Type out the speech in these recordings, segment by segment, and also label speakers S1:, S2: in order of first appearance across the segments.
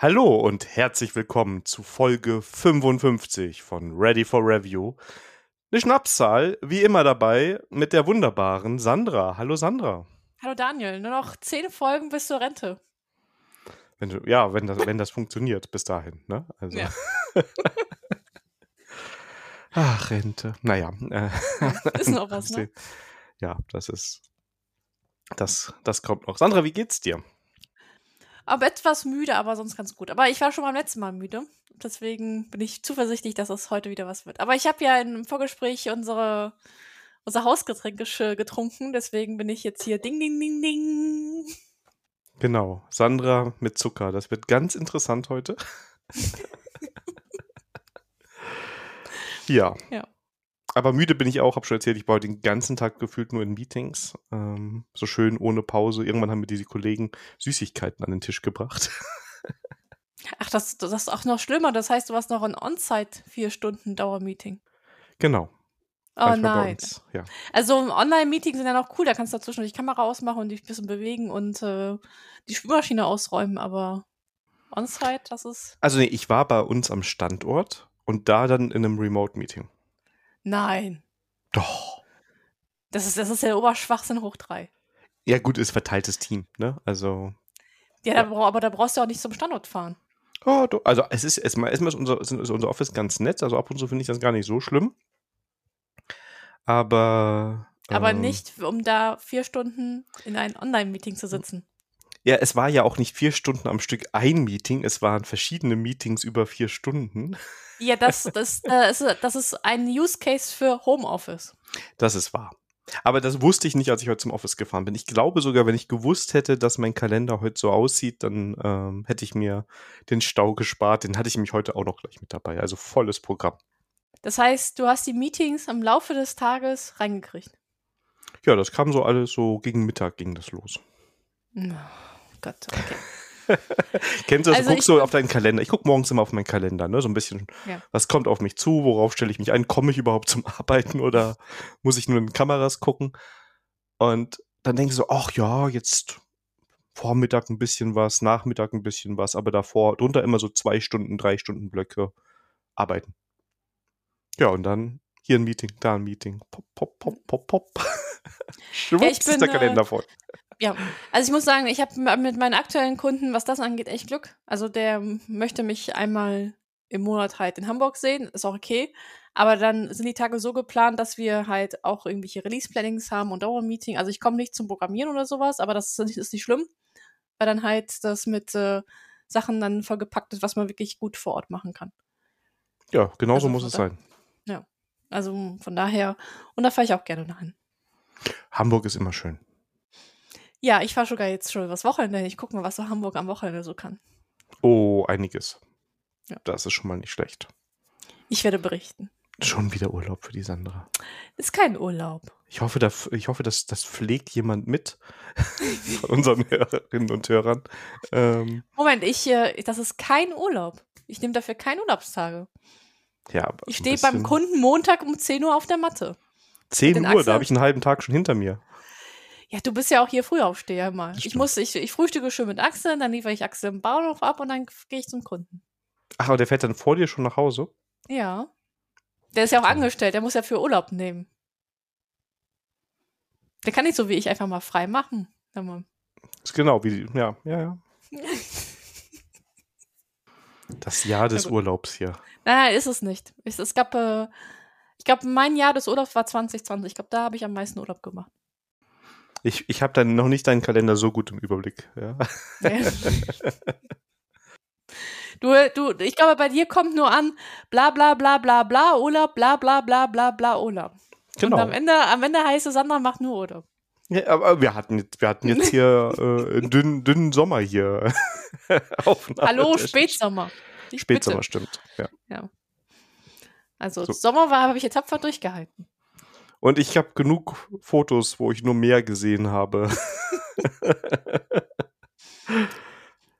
S1: Hallo und herzlich willkommen zu Folge 55 von Ready for Review. Eine Schnapszahl, wie immer dabei, mit der wunderbaren Sandra. Hallo Sandra.
S2: Hallo Daniel, nur noch zehn Folgen bis zur Rente.
S1: Wenn du, ja, wenn das, wenn das funktioniert bis dahin, ne? Also. Ja. Ach, Rente. Naja. Äh,
S2: ist noch was, ne?
S1: Ja, das ist. Das, das kommt noch. Sandra, wie geht's dir?
S2: Aber etwas müde, aber sonst ganz gut. Aber ich war schon beim letzten Mal müde. Deswegen bin ich zuversichtlich, dass es heute wieder was wird. Aber ich habe ja im Vorgespräch unsere, unser Hausgetränk getrunken. Deswegen bin ich jetzt hier ding, ding, ding, ding.
S1: Genau. Sandra mit Zucker. Das wird ganz interessant heute. ja. Ja. Aber müde bin ich auch, habe schon erzählt, ich war den ganzen Tag gefühlt nur in Meetings. Ähm, so schön ohne Pause. Irgendwann haben mir diese Kollegen Süßigkeiten an den Tisch gebracht.
S2: Ach, das, das ist auch noch schlimmer. Das heißt, du hast noch ein On-Site vier Stunden Dauermeeting.
S1: Genau.
S2: Oh nein. Ja. Also Online-Meetings sind ja noch cool, da kannst du zwischendurch die Kamera ausmachen und dich ein bisschen bewegen und äh, die Spülmaschine ausräumen, aber On-Site, das ist.
S1: Also nee, ich war bei uns am Standort und da dann in einem Remote-Meeting.
S2: Nein.
S1: Doch.
S2: Das ist, das ist der Oberschwachsinn hoch drei.
S1: Ja, gut, ist verteiltes Team, ne? Also.
S2: Ja, ja. Da, aber da brauchst du auch nicht zum Standort fahren.
S1: Oh, doch. Also es ist erstmal, erstmal ist unser, ist unser Office ganz nett, also ab und zu finde ich das gar nicht so schlimm. Aber.
S2: Aber ähm, nicht, um da vier Stunden in ein Online-Meeting zu sitzen.
S1: Ja, es war ja auch nicht vier Stunden am Stück ein Meeting, es waren verschiedene Meetings über vier Stunden.
S2: Ja, das, das, das, ist, das ist ein Use Case für Homeoffice.
S1: Das ist wahr. Aber das wusste ich nicht, als ich heute zum Office gefahren bin. Ich glaube sogar, wenn ich gewusst hätte, dass mein Kalender heute so aussieht, dann ähm, hätte ich mir den Stau gespart. Den hatte ich mich heute auch noch gleich mit dabei. Also volles Programm.
S2: Das heißt, du hast die Meetings im Laufe des Tages reingekriegt.
S1: Ja, das kam so alles so gegen Mittag ging das los.
S2: Oh Gott, okay.
S1: Kennst du das? Also du guckst so auf deinen Kalender. Ich gucke morgens immer auf meinen Kalender, ne? So ein bisschen, ja. was kommt auf mich zu, worauf stelle ich mich ein, komme ich überhaupt zum Arbeiten oder muss ich nur in Kameras gucken? Und dann denkst du so, ach ja, jetzt Vormittag ein bisschen was, Nachmittag ein bisschen was, aber davor, drunter immer so zwei Stunden, drei Stunden Blöcke arbeiten. Ja, und dann hier ein Meeting, da ein Meeting. Pop, pop, pop, pop, pop.
S2: Schwupps ja, ich bin, ist der Kalender voll. Ja, also ich muss sagen, ich habe mit meinen aktuellen Kunden, was das angeht, echt Glück. Also der möchte mich einmal im Monat halt in Hamburg sehen, ist auch okay. Aber dann sind die Tage so geplant, dass wir halt auch irgendwelche Release-Plannings haben und Dauermeeting. Also ich komme nicht zum Programmieren oder sowas, aber das ist nicht schlimm, weil dann halt das mit äh, Sachen dann vollgepackt ist, was man wirklich gut vor Ort machen kann.
S1: Ja, genauso also muss es sein.
S2: Ja, also von daher, und da fahre ich auch gerne dahin.
S1: Hamburg ist immer schön.
S2: Ja, ich fahre sogar jetzt schon was Wochenende. Ich gucke mal, was so Hamburg am Wochenende so kann.
S1: Oh, einiges. Ja. Das ist schon mal nicht schlecht.
S2: Ich werde berichten.
S1: Schon wieder Urlaub für die Sandra.
S2: Ist kein Urlaub.
S1: Ich hoffe, da, ich hoffe dass das pflegt jemand mit von unseren Hörerinnen und Hörern. Ähm,
S2: Moment, ich, äh, das ist kein Urlaub. Ich nehme dafür keine Urlaubstage.
S1: Ja, aber
S2: ich stehe beim Kunden Montag um 10 Uhr auf der Matte.
S1: 10 Uhr, da habe ich einen halben Tag schon hinter mir.
S2: Ja, du bist ja auch hier Frühaufsteher mal. Ich muss, ich, ich frühstücke schön mit Axel, dann liefere ich Axel im Bauernhof ab und dann gehe ich zum Kunden.
S1: Ach, aber der fährt dann vor dir schon nach Hause?
S2: Ja. Der ist ja auch angestellt, der muss ja für Urlaub nehmen. Der kann nicht so wie ich einfach mal frei machen.
S1: Ist genau wie, ja, ja, ja. das Jahr des Urlaubs hier.
S2: Nein, ist es nicht. Es, es gab, äh, ich glaube, mein Jahr des Urlaubs war 2020. Ich glaube, da habe ich am meisten Urlaub gemacht.
S1: Ich, ich habe dann noch nicht deinen Kalender so gut im Überblick. Ja.
S2: Du, du, ich glaube, bei dir kommt nur an, bla bla bla bla bla Urlaub, bla bla bla bla bla Urlaub. Genau. Und am Ende, am Ende heißt es, Sandra macht nur Urlaub.
S1: Ja, aber wir hatten jetzt, wir hatten jetzt hier äh, einen dünnen, dünnen Sommer hier.
S2: Hallo, Spätsommer.
S1: Ich Spätsommer bitte. stimmt. Ja.
S2: ja. Also so. Sommer war, habe ich jetzt tapfer durchgehalten.
S1: Und ich habe genug Fotos, wo ich nur mehr gesehen habe.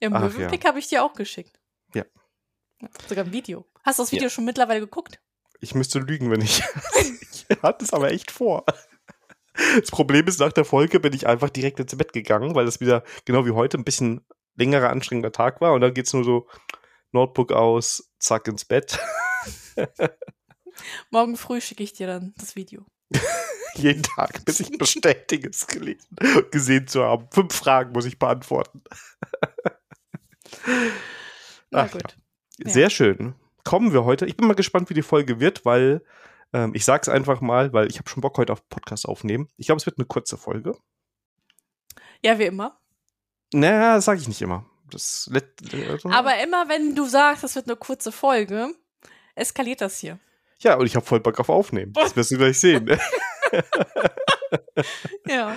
S2: ja, Möwenpick ja. habe ich dir auch geschickt.
S1: Ja.
S2: Sogar ein Video. Hast du das Video ja. schon mittlerweile geguckt?
S1: Ich müsste lügen, wenn ich. ich hatte es aber echt vor. Das Problem ist, nach der Folge bin ich einfach direkt ins Bett gegangen, weil es wieder, genau wie heute, ein bisschen längerer anstrengender Tag war und dann geht's nur so Notebook aus, zack ins Bett.
S2: Morgen früh schicke ich dir dann das Video.
S1: Jeden Tag, bis ich bestätige, es gelesen und gesehen zu haben. Fünf Fragen muss ich beantworten.
S2: Na Ach, gut.
S1: Ja. Sehr schön. Kommen wir heute. Ich bin mal gespannt, wie die Folge wird, weil ähm, ich sag's einfach mal, weil ich habe schon Bock heute auf Podcast aufnehmen. Ich glaube, es wird eine kurze Folge.
S2: Ja, wie immer.
S1: Naja, das sage ich nicht immer. Das,
S2: Aber immer, wenn du sagst, es wird eine kurze Folge, eskaliert das hier.
S1: Ja, und ich habe voll Bock auf Aufnehmen. Das wirst du gleich sehen.
S2: ja.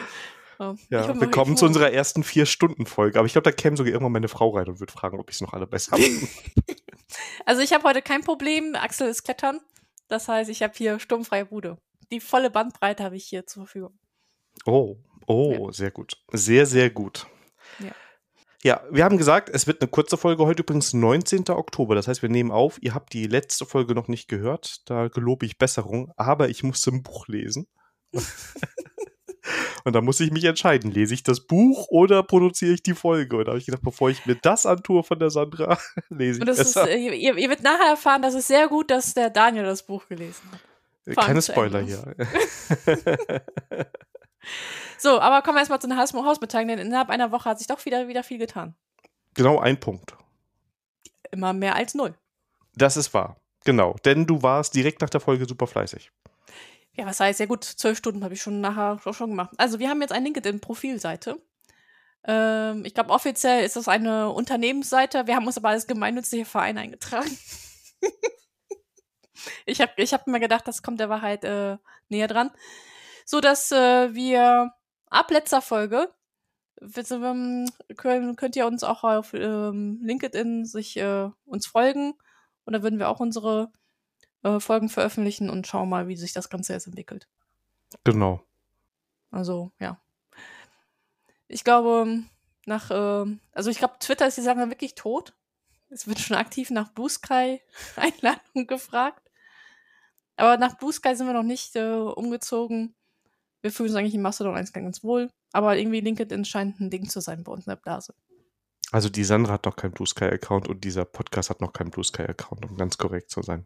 S1: Oh, ja, wir kommen zu unserer ersten Vier-Stunden-Folge. Aber ich glaube, da käme sogar irgendwann meine Frau rein und würde fragen, ob ich es noch alle besser habe.
S2: also ich habe heute kein Problem. Axel ist klettern. Das heißt, ich habe hier sturmfreie Bude. Die volle Bandbreite habe ich hier zur Verfügung.
S1: Oh, oh, ja. sehr gut. Sehr, sehr gut. Ja. Ja, wir haben gesagt, es wird eine kurze Folge heute übrigens 19. Oktober. Das heißt, wir nehmen auf. Ihr habt die letzte Folge noch nicht gehört. Da gelobe ich Besserung. Aber ich musste ein Buch lesen. Und da muss ich mich entscheiden, lese ich das Buch oder produziere ich die Folge? Und da habe ich gedacht, bevor ich mir das antue von der Sandra, lese ich
S2: Und das
S1: besser.
S2: Ist, ihr, ihr werdet nachher erfahren, dass es sehr gut, dass der Daniel das Buch gelesen hat.
S1: Keine Spoiler hier.
S2: So, aber kommen wir erstmal zu den Hausmitteilungen, denn innerhalb einer Woche hat sich doch wieder, wieder viel getan.
S1: Genau ein Punkt.
S2: Immer mehr als null.
S1: Das ist wahr. Genau. Denn du warst direkt nach der Folge super fleißig.
S2: Ja, was heißt, ja gut, zwölf Stunden habe ich schon nachher schon gemacht. Also wir haben jetzt eine LinkedIn-Profilseite. Ähm, ich glaube, offiziell ist das eine Unternehmensseite. Wir haben uns aber als gemeinnützige Verein eingetragen. ich habe ich hab mir gedacht, das kommt der Wahrheit äh, näher dran. So dass äh, wir ab letzter Folge ähm, können, könnt ihr uns auch auf ähm, LinkedIn sich äh, uns folgen und da würden wir auch unsere äh, Folgen veröffentlichen und schauen mal, wie sich das Ganze jetzt entwickelt.
S1: Genau.
S2: Also, ja. Ich glaube, nach, äh, also ich glaube, Twitter ist die Sache wirklich tot. Es wird schon aktiv nach Blue Sky Einladung gefragt. Aber nach Blue Sky sind wir noch nicht äh, umgezogen wir fühlen uns eigentlich im Mastodon 1 ganz wohl, aber irgendwie LinkedIn scheint ein Ding zu sein bei uns in der Blase.
S1: Also die Sandra hat noch keinen Blue Sky Account und dieser Podcast hat noch keinen Blue Sky Account, um ganz korrekt zu sein.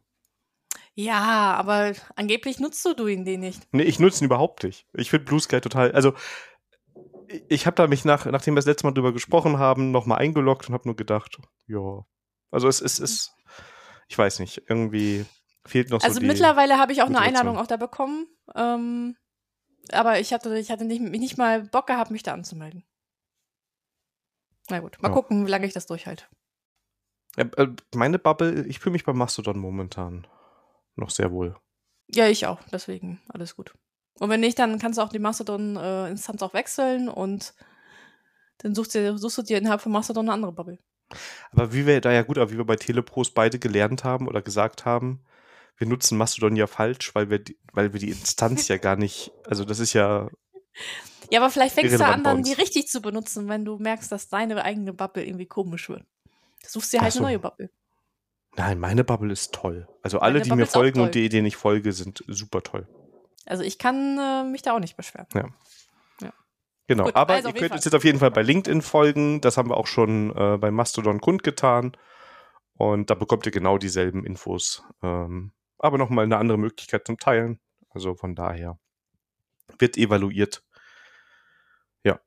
S2: Ja, aber angeblich nutzt du ihn den nicht.
S1: Nee, ich nutze ihn überhaupt nicht. Ich finde Blue Sky total, also ich habe da mich nach, nachdem wir das letzte Mal drüber gesprochen haben, nochmal eingeloggt und habe nur gedacht, ja. Also es ist, ist, ich weiß nicht, irgendwie fehlt noch
S2: also
S1: so
S2: Also mittlerweile habe ich auch eine Einladung auch da bekommen. Ähm, aber ich hatte, ich hatte nicht, nicht mal Bock gehabt, mich da anzumelden. Na gut, mal ja. gucken, wie lange ich das durchhalte.
S1: Ja, äh, meine Bubble, ich fühle mich beim Mastodon momentan noch sehr wohl.
S2: Ja, ich auch, deswegen alles gut. Und wenn nicht, dann kannst du auch die Mastodon-Instanz auch wechseln und dann suchst du, suchst du dir innerhalb von Mastodon eine andere Bubble.
S1: Aber wie wir da ja gut, aber wie wir bei Telepros beide gelernt haben oder gesagt haben, wir nutzen Mastodon ja falsch, weil wir, die, weil wir die Instanz ja gar nicht, also das ist ja.
S2: Ja, aber vielleicht fängst du an, dann die richtig zu benutzen, wenn du merkst, dass deine eigene Bubble irgendwie komisch wird. Du suchst dir halt so. eine neue Bubble.
S1: Nein, meine Bubble ist toll. Also alle, die mir folgen und die, denen ich folge, sind super toll.
S2: Also ich kann äh, mich da auch nicht beschweren.
S1: Ja. ja. Genau, Gut, aber also ihr könnt uns jetzt auf jeden Fall bei LinkedIn folgen. Das haben wir auch schon äh, bei Mastodon kundgetan. Und da bekommt ihr genau dieselben Infos. Ähm, aber nochmal eine andere Möglichkeit zum Teilen. Also von daher wird evaluiert. Ja.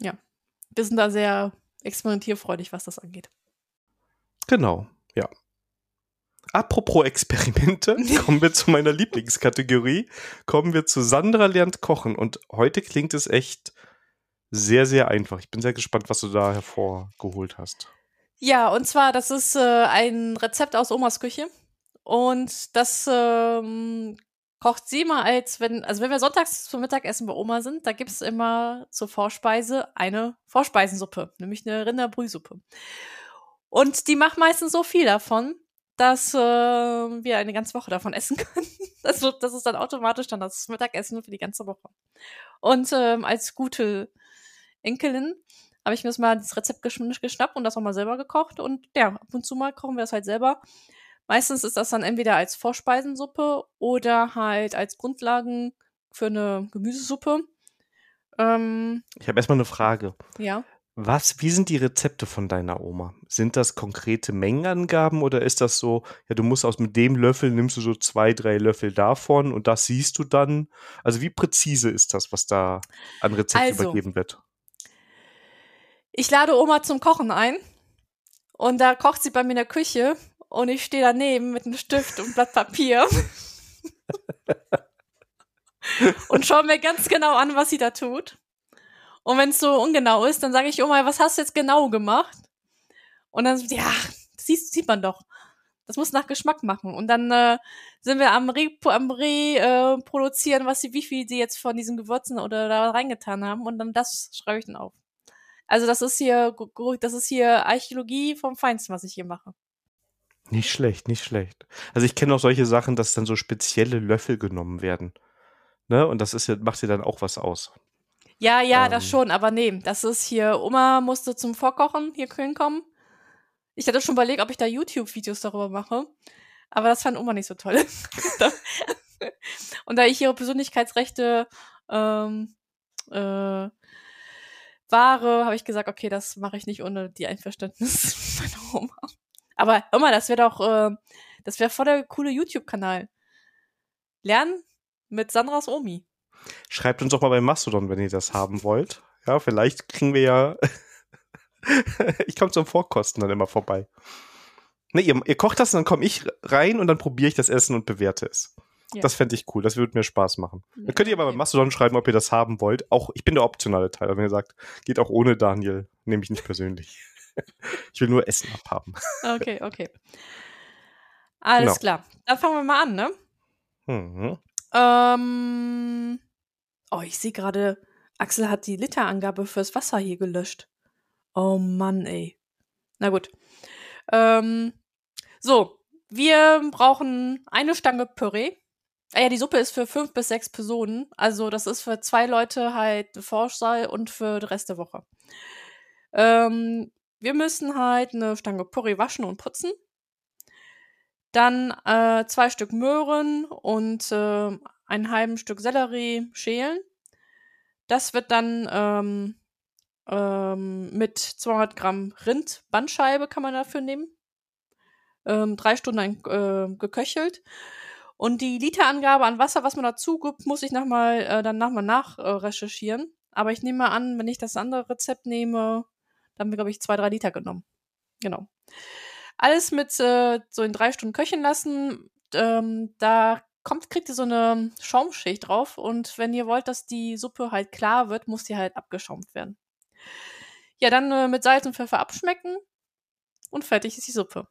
S2: Ja. Wir sind da sehr experimentierfreudig, was das angeht.
S1: Genau, ja. Apropos Experimente, kommen wir zu meiner Lieblingskategorie. Kommen wir zu Sandra lernt kochen. Und heute klingt es echt sehr, sehr einfach. Ich bin sehr gespannt, was du da hervorgeholt hast.
S2: Ja, und zwar, das ist äh, ein Rezept aus Omas Küche. Und das ähm, kocht sie immer als, wenn, also wenn wir sonntags zum Mittagessen bei Oma sind, da gibt es immer zur Vorspeise eine Vorspeisensuppe, nämlich eine Rinderbrühsuppe. Und die macht meistens so viel davon, dass äh, wir eine ganze Woche davon essen können. Also das ist dann automatisch dann das Mittagessen für die ganze Woche. Und ähm, als gute Enkelin habe ich mir das mal das Rezept geschnappt und das auch mal selber gekocht. Und ja, ab und zu mal kochen wir das halt selber. Meistens ist das dann entweder als Vorspeisensuppe oder halt als Grundlagen für eine Gemüsesuppe. Ähm,
S1: ich habe erstmal eine Frage.
S2: Ja.
S1: Was, wie sind die Rezepte von deiner Oma? Sind das konkrete Mengenangaben oder ist das so, ja, du musst aus mit dem Löffel nimmst du so zwei, drei Löffel davon und das siehst du dann? Also wie präzise ist das, was da an Rezept also, übergeben wird?
S2: Ich lade Oma zum Kochen ein und da kocht sie bei mir in der Küche und ich stehe daneben mit einem Stift und Blatt Papier und schaue mir ganz genau an, was sie da tut. Und wenn es so ungenau ist, dann sage ich, Oma, was hast du jetzt genau gemacht? Und dann, ja, siehst, sieht man doch. Das muss nach Geschmack machen. Und dann äh, sind wir am, Re am Reproduzieren, äh, was sie, wie viel sie jetzt von diesen Gewürzen oder da reingetan haben. Und dann das schreibe ich dann auf. Also das ist hier, das ist hier Archäologie vom Feinsten, was ich hier mache.
S1: Nicht schlecht, nicht schlecht. Also ich kenne auch solche Sachen, dass dann so spezielle Löffel genommen werden. Ne? Und das ist ja, macht ja dann auch was aus.
S2: Ja, ja, ähm. das schon, aber nee, das ist hier, Oma musste zum Vorkochen hier Köln kommen. Ich hatte schon überlegt, ob ich da YouTube-Videos darüber mache, aber das fand Oma nicht so toll. Und da ich ihre Persönlichkeitsrechte ähm, äh, wahre, habe ich gesagt, okay, das mache ich nicht ohne die Einverständnis meiner Oma. Aber Oma, das wäre doch, äh, das wäre voll der coole YouTube-Kanal. Lernen mit Sandras Omi.
S1: Schreibt uns doch mal bei Mastodon, wenn ihr das haben wollt. Ja, vielleicht kriegen wir ja. ich komme zum Vorkosten dann immer vorbei. Ne, ihr, ihr kocht das und dann komme ich rein und dann probiere ich das Essen und bewerte es. Ja. Das fände ich cool, das würde mir Spaß machen. Ja, dann könnt ihr aber bei Mastodon schreiben, ob ihr das haben wollt. Auch ich bin der optionale Teil. wenn ihr sagt, geht auch ohne Daniel, nehme ich nicht persönlich. Ich will nur Essen abhaben.
S2: Okay, okay. Alles genau. klar. Dann fangen wir mal an, ne? Mhm. Ähm, oh, ich sehe gerade, Axel hat die Literangabe fürs Wasser hier gelöscht. Oh Mann, ey. Na gut. Ähm, so, wir brauchen eine Stange Püree. Ah ja, die Suppe ist für fünf bis sechs Personen. Also das ist für zwei Leute halt Vorschall und für den Rest der Woche. Ähm, wir müssen halt eine Stange Püree waschen und putzen. Dann äh, zwei Stück Möhren und äh, einen halben Stück Sellerie schälen. Das wird dann ähm, ähm, mit 200 Gramm Rind, Bandscheibe kann man dafür nehmen. Ähm, drei Stunden äh, geköchelt. Und die Literangabe an Wasser, was man dazu gibt, muss ich nochmal äh, dann nochmal nach äh. Aber ich nehme mal an, wenn ich das andere Rezept nehme, dann haben wir, glaube ich, zwei, drei Liter genommen. Genau. Alles mit äh, so in drei Stunden köcheln lassen. Ähm, da kommt, kriegt ihr so eine Schaumschicht drauf und wenn ihr wollt, dass die Suppe halt klar wird, muss die halt abgeschaumt werden. Ja, dann äh, mit Salz und Pfeffer abschmecken und fertig ist die Suppe.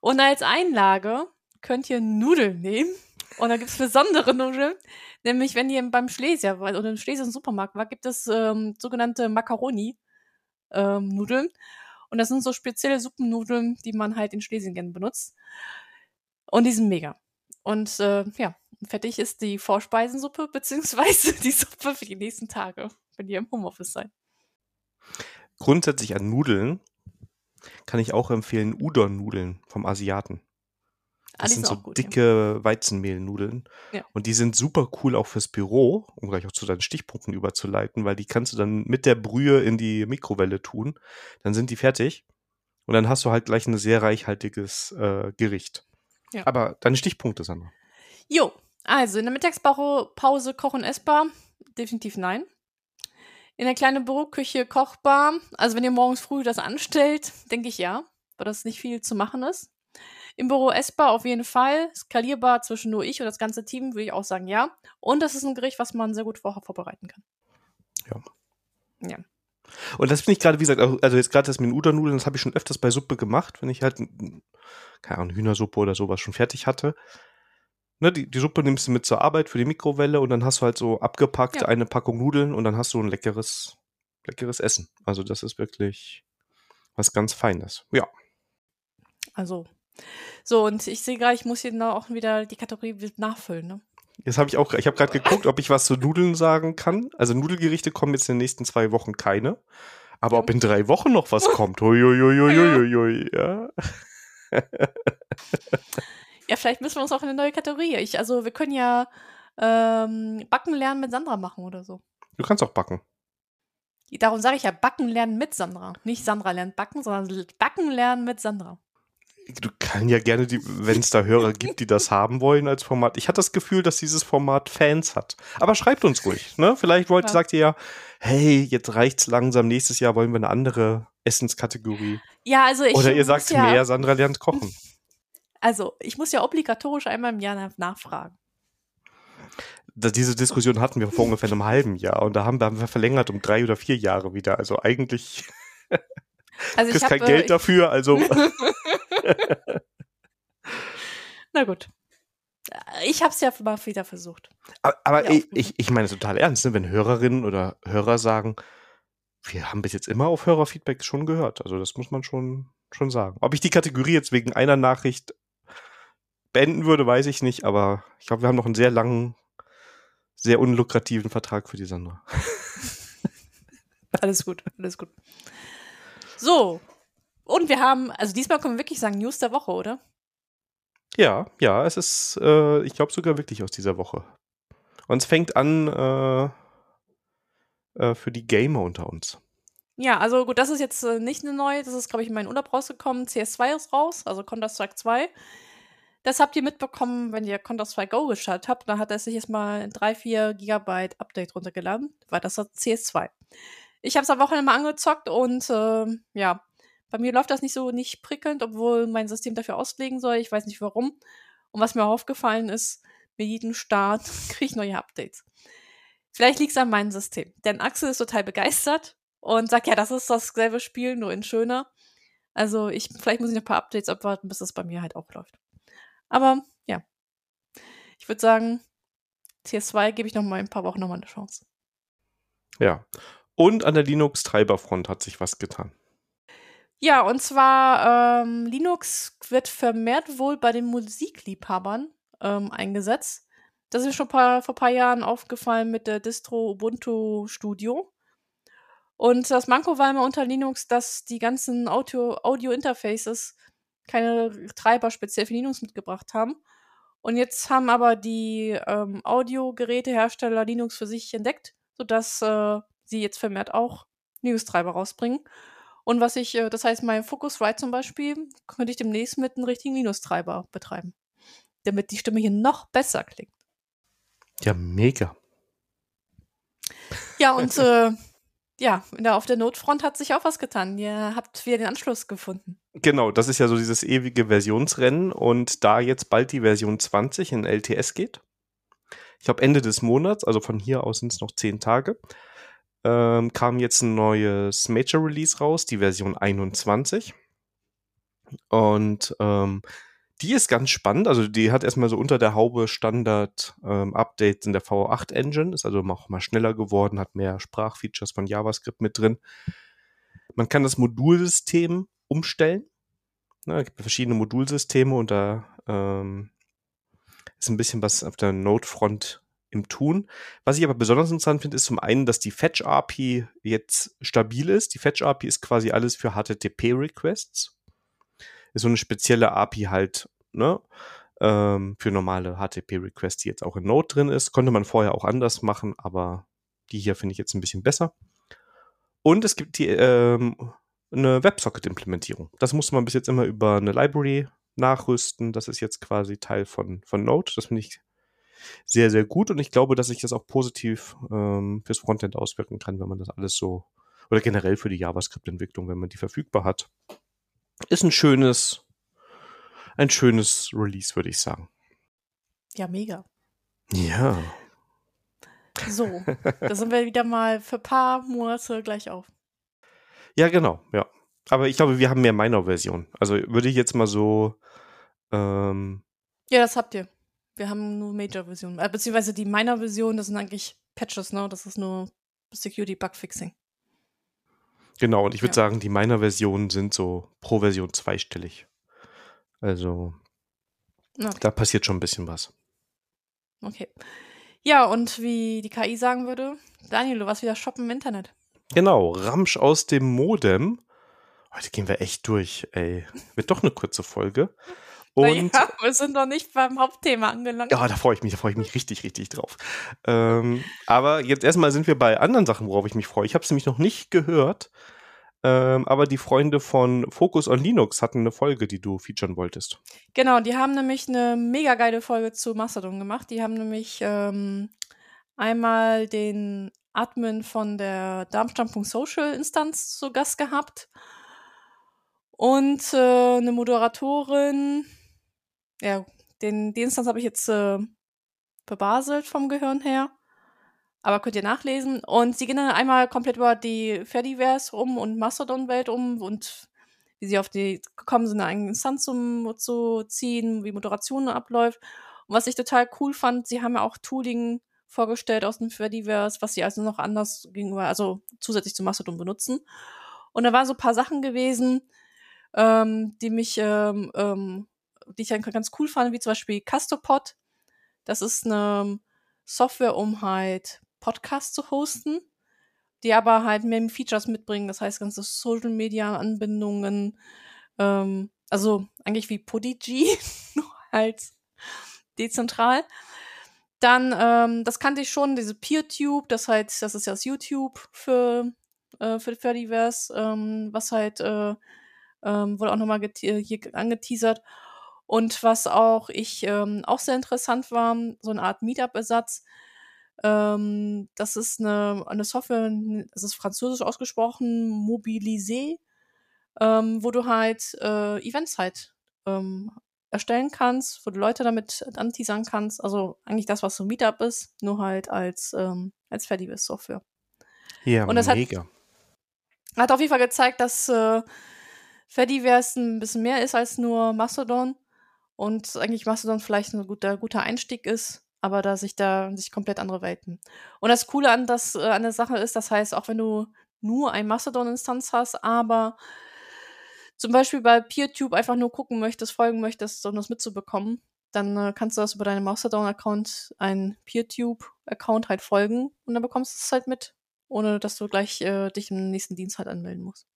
S2: Und als Einlage könnt ihr Nudeln nehmen. Und da gibt es besondere Nudeln. Nämlich, wenn ihr beim Schlesier oder im Schlesier Supermarkt war, gibt es ähm, sogenannte Macaroni-Nudeln. Ähm, und das sind so spezielle Suppennudeln, die man halt in Schlesien gerne benutzt. Und die sind mega. Und äh, ja, fertig ist die Vorspeisensuppe, beziehungsweise die Suppe für die nächsten Tage, wenn ihr im Homeoffice seid.
S1: Grundsätzlich an Nudeln kann ich auch empfehlen Udon-Nudeln vom Asiaten. Ah, das sind so gut, dicke ja. Weizenmehlnudeln. Ja. Und die sind super cool auch fürs Büro, um gleich auch zu deinen Stichpunkten überzuleiten, weil die kannst du dann mit der Brühe in die Mikrowelle tun. Dann sind die fertig. Und dann hast du halt gleich ein sehr reichhaltiges äh, Gericht. Ja. Aber deine Stichpunkte, Sandra.
S2: Jo, also in der Mittagspause kochen essbar? Definitiv nein. In der kleinen Büroküche kochbar? Also wenn ihr morgens früh das anstellt, denke ich ja, weil das nicht viel zu machen ist. Im Büro essbar auf jeden Fall. Skalierbar zwischen nur ich und das ganze Team, würde ich auch sagen, ja. Und das ist ein Gericht, was man sehr gut vorher vorbereiten kann.
S1: Ja. Ja. Und das finde ich gerade, wie gesagt, also jetzt gerade das mit den Udon-Nudeln, das habe ich schon öfters bei Suppe gemacht, wenn ich halt, keine Ahnung, Hühnersuppe oder sowas schon fertig hatte. Ne, die, die Suppe nimmst du mit zur Arbeit für die Mikrowelle und dann hast du halt so abgepackt ja. eine Packung Nudeln und dann hast du ein leckeres, leckeres Essen. Also das ist wirklich was ganz Feines. Ja.
S2: Also so, und ich sehe gerade, ich muss hier noch auch wieder die Kategorie nachfüllen, ne?
S1: Jetzt habe ich auch, ich habe gerade geguckt, ob ich was zu Nudeln sagen kann. Also Nudelgerichte kommen jetzt in den nächsten zwei Wochen keine. Aber ob in drei Wochen noch was kommt, huiuiuiuiui, ja.
S2: ja, vielleicht müssen wir uns auch in eine neue Kategorie. Ich, also wir können ja ähm, Backen lernen mit Sandra machen oder so.
S1: Du kannst auch backen.
S2: Darum sage ich ja Backen lernen mit Sandra. Nicht Sandra lernt backen, sondern Backen lernen mit Sandra.
S1: Du kannst ja gerne, wenn es da Hörer gibt, die das haben wollen als Format. Ich hatte das Gefühl, dass dieses Format Fans hat. Aber schreibt uns ruhig. Ne? Vielleicht wollt, ja. sagt ihr ja, hey, jetzt reicht's langsam. Nächstes Jahr wollen wir eine andere Essenskategorie.
S2: Ja, also ich.
S1: Oder ihr sagt ja, mehr, Sandra lernt kochen.
S2: Also, ich muss ja obligatorisch einmal im Jahr nachfragen
S1: diese Diskussion hatten wir vor ungefähr einem halben Jahr und da haben, haben wir verlängert um drei oder vier Jahre wieder. Also eigentlich also ich kein Geld dafür, also.
S2: Na gut. Ich habe es ja mal wieder versucht.
S1: Aber, aber ich, ich, ich meine total ernst, ne? wenn Hörerinnen oder Hörer sagen, wir haben bis jetzt immer auf Hörerfeedback schon gehört. Also das muss man schon, schon sagen. Ob ich die Kategorie jetzt wegen einer Nachricht beenden würde, weiß ich nicht, aber ich glaube, wir haben noch einen sehr langen sehr unlukrativen Vertrag für die Sandra.
S2: alles gut, alles gut. So, und wir haben, also diesmal können wir wirklich sagen, News der Woche, oder?
S1: Ja, ja, es ist, äh, ich glaube sogar wirklich aus dieser Woche. Und es fängt an äh, äh, für die Gamer unter uns.
S2: Ja, also gut, das ist jetzt äh, nicht eine neue, das ist, glaube ich, in meinen Urlaub rausgekommen. CS2 ist raus, also Counter-Strike 2. Das habt ihr mitbekommen, wenn ihr Counter-Strike Go gestartet habt. Da hat er sich jetzt mal ein 3-4 Gigabyte Update runtergeladen, weil das hat CS2. Ich habe es am Wochenende mal angezockt und äh, ja, bei mir läuft das nicht so nicht prickelnd, obwohl mein System dafür auslegen soll. Ich weiß nicht warum. Und was mir aufgefallen ist, mit jedem Start kriege ich neue Updates. Vielleicht liegt es an meinem System. Denn Axel ist total begeistert und sagt, ja, das ist dasselbe Spiel, nur in schöner. Also ich, vielleicht muss ich noch ein paar Updates abwarten, bis es bei mir halt auch läuft. Aber ja, ich würde sagen, CS2 gebe ich noch mal ein paar Wochen noch mal eine Chance.
S1: Ja. Und an der Linux-Treiberfront hat sich was getan.
S2: Ja, und zwar ähm, Linux wird vermehrt wohl bei den Musikliebhabern ähm, eingesetzt. Das ist mir schon paar, vor ein paar Jahren aufgefallen mit der Distro Ubuntu Studio. Und das Manko war immer unter Linux, dass die ganzen Audio-Interfaces Audio keine Treiber speziell für Linux mitgebracht haben. Und jetzt haben aber die ähm, Audiogerätehersteller Linux für sich entdeckt, sodass äh, sie jetzt vermehrt auch Linux-Treiber rausbringen. Und was ich, äh, das heißt, mein Focusrite zum Beispiel, könnte ich demnächst mit einem richtigen Linux-Treiber betreiben. Damit die Stimme hier noch besser klingt.
S1: Ja, mega.
S2: Ja, und äh, ja, auf der Notfront hat sich auch was getan. Ihr habt wieder den Anschluss gefunden.
S1: Genau, das ist ja so dieses ewige Versionsrennen und da jetzt bald die Version 20 in LTS geht, ich glaube Ende des Monats, also von hier aus sind es noch zehn Tage, ähm, kam jetzt ein neues Major Release raus, die Version 21. Und ähm, die ist ganz spannend. Also die hat erstmal so unter der Haube Standard-Updates ähm, in der V8-Engine, ist also auch mal schneller geworden, hat mehr Sprachfeatures von JavaScript mit drin. Man kann das Modulsystem umstellen. Ne, es gibt verschiedene Modulsysteme und da ähm, ist ein bisschen was auf der Node-Front im Tun. Was ich aber besonders interessant finde, ist zum einen, dass die Fetch-API jetzt stabil ist. Die Fetch-API ist quasi alles für HTTP-Requests ist so eine spezielle API halt, ne? Ähm, für normale HTTP-Requests, die jetzt auch in Node drin ist. Konnte man vorher auch anders machen, aber die hier finde ich jetzt ein bisschen besser. Und es gibt die, ähm, eine WebSocket-Implementierung. Das musste man bis jetzt immer über eine Library nachrüsten. Das ist jetzt quasi Teil von, von Node. Das finde ich sehr, sehr gut und ich glaube, dass sich das auch positiv ähm, fürs Frontend auswirken kann, wenn man das alles so oder generell für die JavaScript-Entwicklung, wenn man die verfügbar hat. Ist ein schönes, ein schönes Release, würde ich sagen.
S2: Ja, mega.
S1: Ja.
S2: So, da sind wir wieder mal für ein paar Monate gleich auf.
S1: Ja, genau, ja. Aber ich glaube, wir haben mehr Minor-Version. Also würde ich jetzt mal so. Ähm,
S2: ja, das habt ihr. Wir haben nur Major-Version. Äh, beziehungsweise die Minor-Version, das sind eigentlich Patches, ne? Das ist nur Security-Bug-Fixing.
S1: Genau, und ich würde ja. sagen, die meiner Versionen sind so pro Version zweistellig. Also okay. da passiert schon ein bisschen was.
S2: Okay. Ja, und wie die KI sagen würde, Daniel, du warst wieder shoppen im Internet.
S1: Genau, Ramsch aus dem Modem. Heute gehen wir echt durch, ey. Wird doch eine kurze Folge. Und
S2: ja, wir sind noch nicht beim Hauptthema angelangt.
S1: Ja, da freue ich mich, da freue ich mich richtig, richtig drauf. Ähm, aber jetzt erstmal sind wir bei anderen Sachen, worauf ich mich freue. Ich habe es nämlich noch nicht gehört, ähm, aber die Freunde von Focus on Linux hatten eine Folge, die du featuren wolltest.
S2: Genau, die haben nämlich eine mega geile Folge zu Mastodon gemacht. Die haben nämlich ähm, einmal den Admin von der Darmstadt.social Instanz zu Gast gehabt und äh, eine Moderatorin, ja, den, die Instanz habe ich jetzt äh, verbaselt vom Gehirn her. Aber könnt ihr nachlesen. Und sie gehen dann einmal komplett über die Fediverse um und Mastodon-Welt um und wie sie auf die gekommen sind, eine eigene Instanz um, zu ziehen, wie Moderation abläuft. Und was ich total cool fand, sie haben ja auch Tooling vorgestellt aus dem Fediverse, was sie also noch anders gegenüber, also zusätzlich zu Mastodon benutzen. Und da waren so ein paar Sachen gewesen, ähm, die mich ähm, ähm, die ich ganz cool fand, wie zum Beispiel Castopod. Das ist eine Software, um halt Podcasts zu hosten, die aber halt mehr Features mitbringen. Das heißt, ganze Social Media Anbindungen, ähm, also eigentlich wie Podigy, nur halt dezentral. Dann, ähm, das kannte ich schon, diese PeerTube, das halt, das ist ja das YouTube für, äh, für Fediverse, ähm, was halt, äh, ähm, wurde auch nochmal hier angeteasert. Und was auch ich ähm, auch sehr interessant war, so eine Art Meetup-Ersatz. Ähm, das ist eine, eine Software, es ist französisch ausgesprochen, Mobilisé, ähm, wo du halt äh, Events halt ähm, erstellen kannst, wo du Leute damit anteasern kannst. Also eigentlich das, was so Meetup ist, nur halt als, ähm, als Fediverse-Software.
S1: Ja, Und das mega.
S2: Hat, hat auf jeden Fall gezeigt, dass äh, Fediverse ein bisschen mehr ist als nur Mastodon und eigentlich Mastodon vielleicht ein guter, guter Einstieg ist, aber da sich da sich komplett andere Welten. Und das Coole an, das, äh, an der Sache ist, das heißt, auch wenn du nur ein Mastodon-Instanz hast, aber zum Beispiel bei PeerTube einfach nur gucken möchtest, folgen möchtest, um das mitzubekommen, dann äh, kannst du das über deinen Mastodon-Account, einen PeerTube-Account halt folgen und dann bekommst du es halt mit, ohne dass du gleich äh, dich im nächsten Dienst halt anmelden musst.